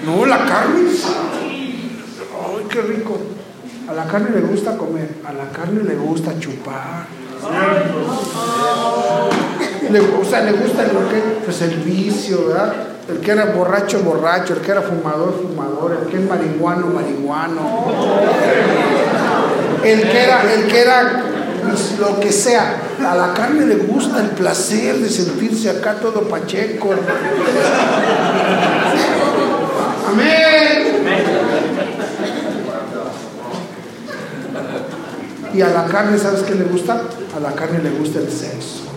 No, la carne. Ay, qué rico. A la carne le gusta comer, a la carne le gusta chupar. Le, o sea, le gusta lo que, pues el vicio, ¿verdad? El que era borracho, borracho, el que era fumador, fumador, el que es marihuano, marihuano. El que era, el que era pues, lo que sea. A la carne le gusta el placer de sentirse acá todo pacheco. Amén. Y a la carne, ¿sabes qué le gusta? A la carne le gusta el sexo.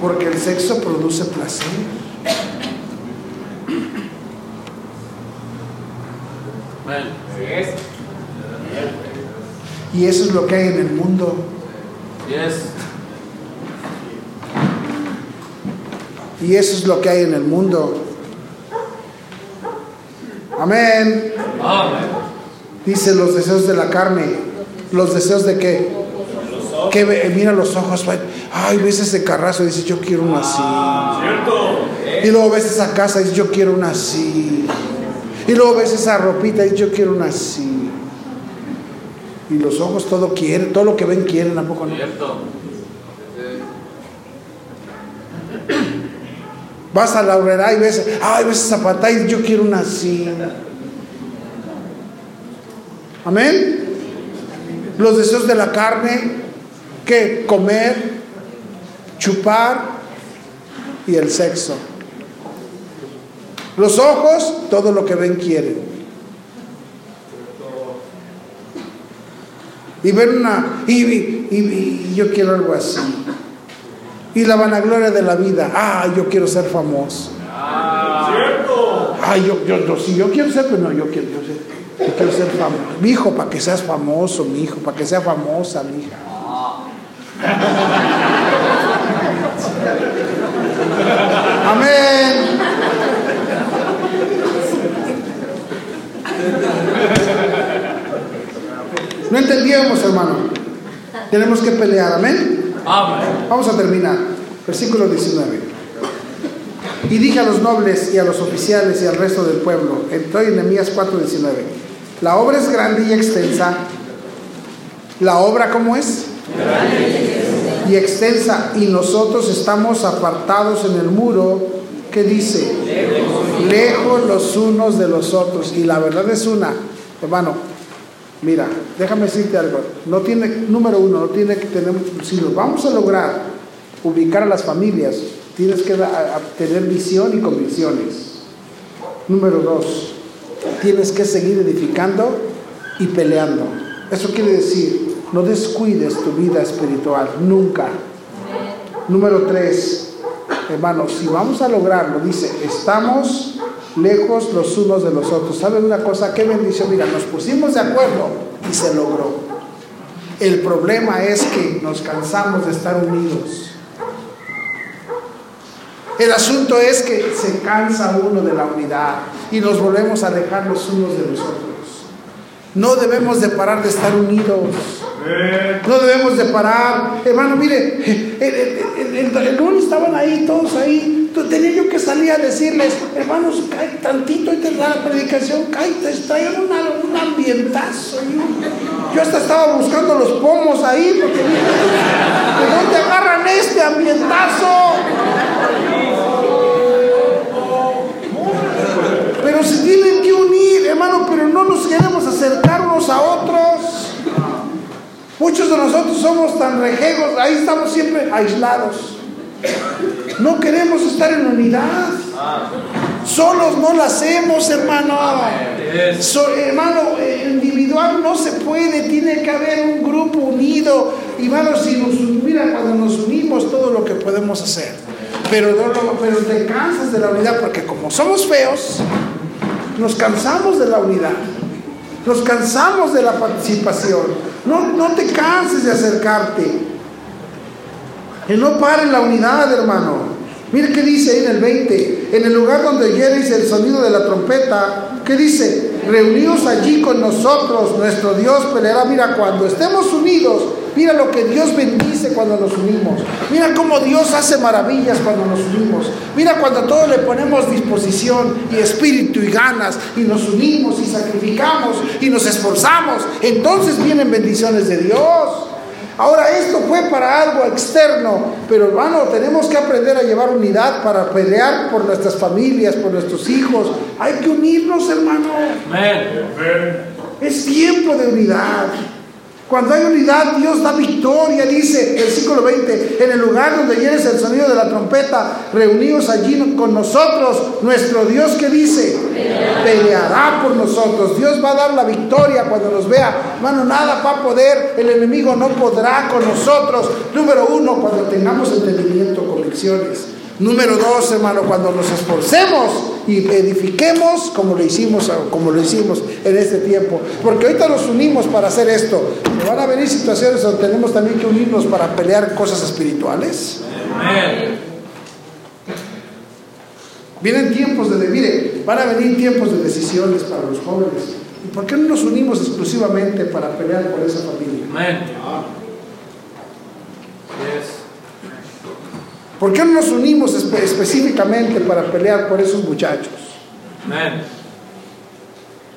Porque el sexo produce placer. Y eso es lo que hay en el mundo. Y eso es lo que hay en el mundo. Amén. Dice los deseos de la carne. ¿Los deseos de qué? Que mira los ojos. Ay, ves ese carrazo y dices, yo quiero una así. Y luego ves esa casa y dices, yo quiero una así. Y luego ves esa ropita y dices, yo quiero una así. Y los ojos todo quieren, todo lo que ven quieren, ¿a poco no? Vas a la obrera y ves, ay, ves esa pata y yo quiero una así. Amén. Los deseos de la carne, que comer, chupar y el sexo. Los ojos, todo lo que ven quieren. Y ven una, y, y, yo quiero algo así. Y la vanagloria de la vida, ah, yo quiero ser famoso. ¿Cierto? Ay, yo, yo, yo, si yo quiero ser, pero no, yo quiero, yo, yo quiero ser famoso. Mi hijo, para que seas famoso, mi hijo, para que sea famosa, mi hija. Amén. No entendíamos, hermano. Tenemos que pelear, amén. Vamos a terminar. Versículo 19. Y dije a los nobles y a los oficiales y al resto del pueblo, estoy en Nehemías 4:19. La obra es grande y extensa. La obra, ¿cómo es? Y extensa y nosotros estamos apartados en el muro que dice lejos. los unos de los otros y la verdad es una hermano mira déjame decirte algo no tiene número uno no tiene que tener si nos vamos a lograr ubicar a las familias tienes que tener visión y convicciones número dos tienes que seguir edificando y peleando eso quiere decir no descuides tu vida espiritual, nunca. Número tres, hermanos, si vamos a lograrlo, dice, estamos lejos los unos de los otros. ¿Saben una cosa? Qué bendición. Mira, nos pusimos de acuerdo y se logró. El problema es que nos cansamos de estar unidos. El asunto es que se cansa uno de la unidad y nos volvemos a alejar los unos de los otros. No debemos de parar de estar unidos. No debemos de parar. Hermano, mire, el, lunes estaban ahí, todos ahí. Tenía yo que salir a decirles, hermanos, cae tantito y la predicación, cae, traen un ambientazo. Yo, hasta estaba buscando los pomos ahí, porque ¿de dónde agarran este ambientazo? Pero se tienen que unir, hermano, pero no nos queremos acercar unos a otros. Muchos de nosotros somos tan rejegos, ahí estamos siempre aislados. No queremos estar en unidad. Solos no lo hacemos, hermano. hermano, eh, individual no se puede, tiene que haber un grupo unido. Y hermano, mira, cuando nos unimos, todo lo que podemos hacer. Pero, pero te cansas de la unidad porque como somos feos, nos cansamos de la unidad. Nos cansamos de la participación. No, no te canses de acercarte. Que no pare la unidad, hermano. Mire qué dice ahí en el 20. En el lugar donde oyereis el sonido de la trompeta, ¿qué dice? Reunidos allí con nosotros, nuestro Dios peleará. Mira, cuando estemos unidos, mira lo que Dios bendice cuando nos unimos. Mira cómo Dios hace maravillas cuando nos unimos. Mira cuando todos le ponemos disposición y espíritu y ganas y nos unimos y sacrificamos y nos esforzamos. Entonces vienen bendiciones de Dios. Ahora esto fue para algo externo, pero hermano, tenemos que aprender a llevar unidad para pelear por nuestras familias, por nuestros hijos. Hay que unirnos, hermano. Es tiempo de unidad. Cuando hay unidad, Dios da victoria, dice el versículo 20, en el lugar donde llenes el sonido de la trompeta, reunidos allí con nosotros, nuestro Dios que dice, peleará por nosotros. Dios va a dar la victoria cuando nos vea. Hermano, nada va a poder, el enemigo no podrá con nosotros. Número uno, cuando tengamos entendimiento, convicciones. Número dos, hermano, cuando nos esforcemos y edifiquemos como lo hicimos, como lo hicimos en este tiempo. Porque ahorita nos unimos para hacer esto. Van a venir situaciones donde tenemos también que unirnos para pelear cosas espirituales. Vienen tiempos de, mire, van a venir tiempos de decisiones para los jóvenes. ¿Y por qué no nos unimos exclusivamente para pelear por esa familia? Amén. ¿Por qué no nos unimos específicamente para pelear por esos muchachos?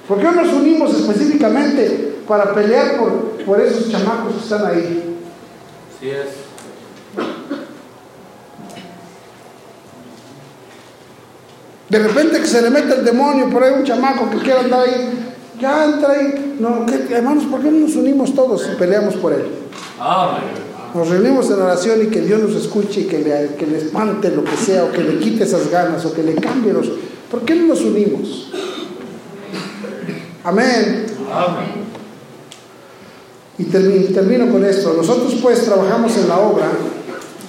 ¿Por qué no nos unimos específicamente para pelear por, por esos chamacos que están ahí? Así es. De repente que se le mete el demonio por ahí un chamaco que quiere andar ahí, ya entra ahí. No, hermanos, ¿por qué no nos unimos todos y peleamos por él? Amén nos reunimos en oración y que Dios nos escuche y que le, que le espante lo que sea, o que le quite esas ganas, o que le cambie los... ¿Por qué no nos unimos? Amén. Amén. Y termino, con esto. Nosotros pues trabajamos en la obra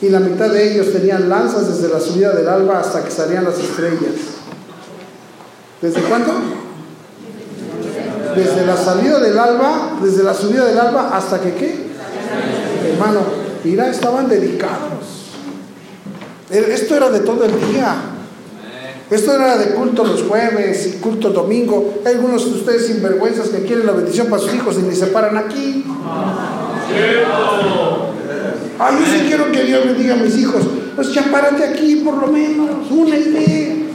y la mitad de ellos tenían lanzas desde la subida del alba hasta que salían las estrellas. ¿Desde cuándo? Desde la salida del alba, desde la subida del alba hasta que qué? Hermano, mira, estaban dedicados. Esto era de todo el día. Esto era de culto los jueves y culto domingo. Hay algunos de ustedes sinvergüenzas que quieren la bendición para sus hijos y ni se paran aquí. Ay, yo sí quiero que Dios me diga a mis hijos, pues ya párate aquí por lo menos, únete.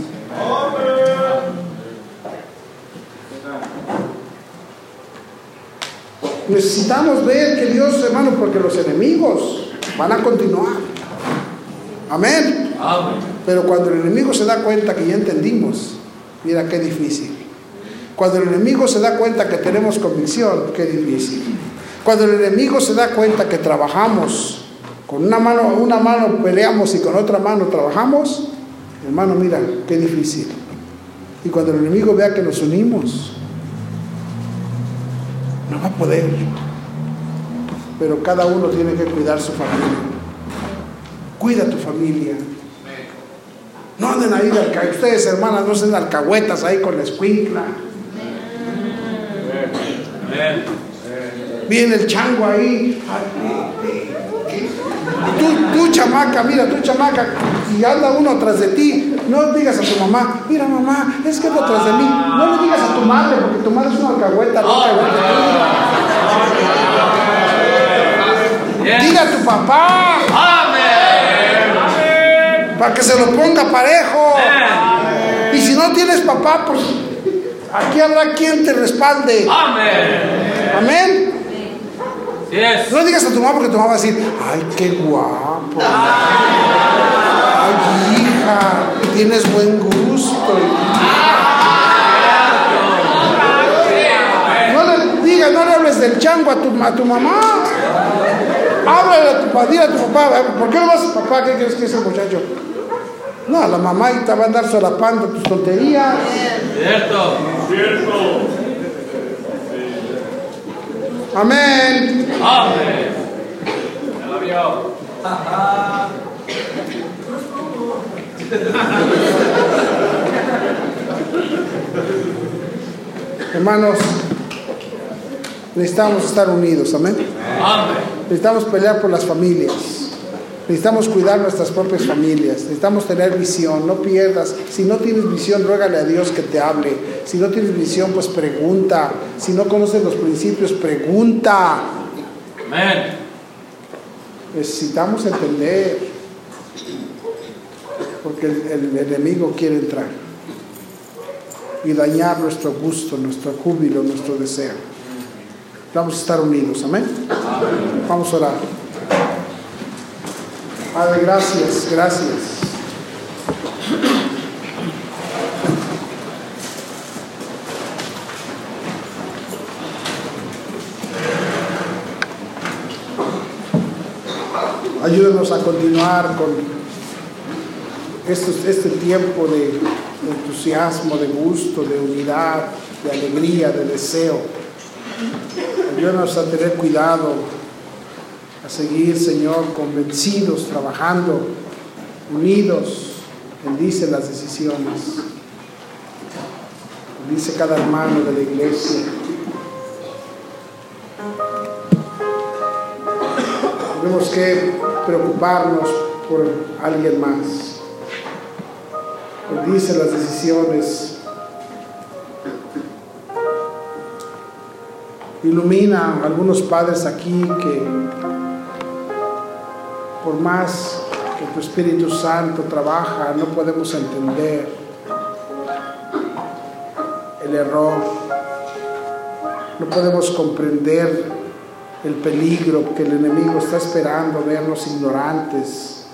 Necesitamos ver que Dios, hermano, porque los enemigos van a continuar. Amén. Pero cuando el enemigo se da cuenta que ya entendimos, mira qué difícil. Cuando el enemigo se da cuenta que tenemos convicción, qué difícil. Cuando el enemigo se da cuenta que trabajamos, con una mano, una mano peleamos y con otra mano trabajamos, hermano, mira, qué difícil. Y cuando el enemigo vea que nos unimos, no va a poder. Pero cada uno tiene que cuidar su familia. Cuida tu familia. anden ahí de alca- ustedes hermanas no sean alcahuetas ahí con la escuincla. Viene el chango ahí. Tú, tú chamaca, mira, tú chamaca, y anda uno atrás de ti, no digas a tu mamá, mira mamá, es que anda atrás de mí. No le digas a tu madre, porque tu madre es una alcahueta que tú. Dile a tu papá, para que se lo ponga parejo. Y si no tienes papá, pues aquí habrá quien te respalde. Amén. No le digas a tu mamá porque tu mamá va a decir, ay, qué guapo. Ay, hija, tienes buen gusto. No le digas, no le hables del chango a tu, a tu mamá. Háblale a tu papá, dile a tu papá, ¿por qué no vas, papá, qué crees que es el muchacho? No, la mamá ahí te va a andar solapando tus tonterías. Cierto. Amén. Amén. Ya la vio. Hermanos, necesitamos estar unidos, amén. Necesitamos pelear por las familias. Necesitamos cuidar nuestras propias familias. Necesitamos tener visión. No pierdas. Si no tienes visión, ruégale a Dios que te hable. Si no tienes visión, pues pregunta. Si no conoces los principios, pregunta. Amén. Necesitamos entender. Porque el, enemigo quiere entrar y dañar nuestro gusto, nuestro júbilo, nuestro deseo. Vamos a estar unidos, amén. Vamos a orar. Padre, gracias, gracias. Ayúdanos a continuar con este tiempo de, de entusiasmo, de gusto, de unidad, de alegría, de deseo. Ayúdanos a tener cuidado, a seguir, Señor, convencidos, trabajando, unidos. Bendice las decisiones. Bendice cada hermano de la iglesia. Tenemos que preocuparnos por alguien más. Bendice las decisiones. Ilumina a algunos padres aquí que por más que tu Espíritu Santo trabaja, no podemos entender el error. No podemos comprender el peligro que el enemigo está esperando vernos ignorantes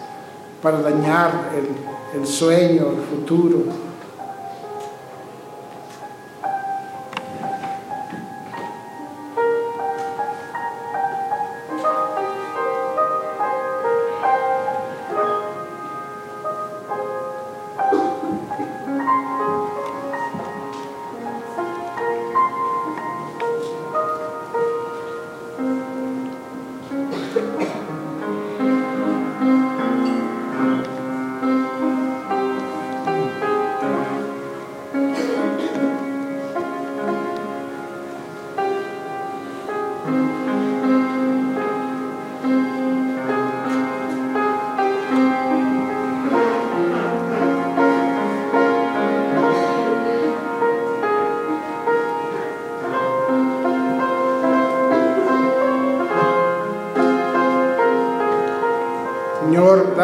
para dañar el, el sueño, el futuro.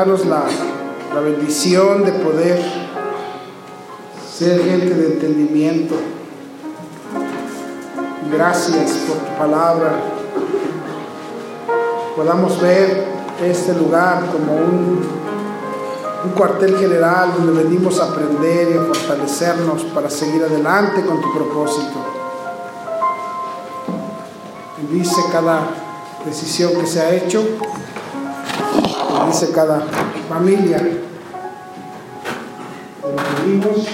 La, la bendición de poder ser gente de entendimiento. Gracias por tu palabra. Podamos ver este lugar como un, un cuartel general donde venimos a aprender y a fortalecernos para seguir adelante con tu propósito. Bendice cada decisión que se ha hecho. Bendice cada familia. Te lo pedimos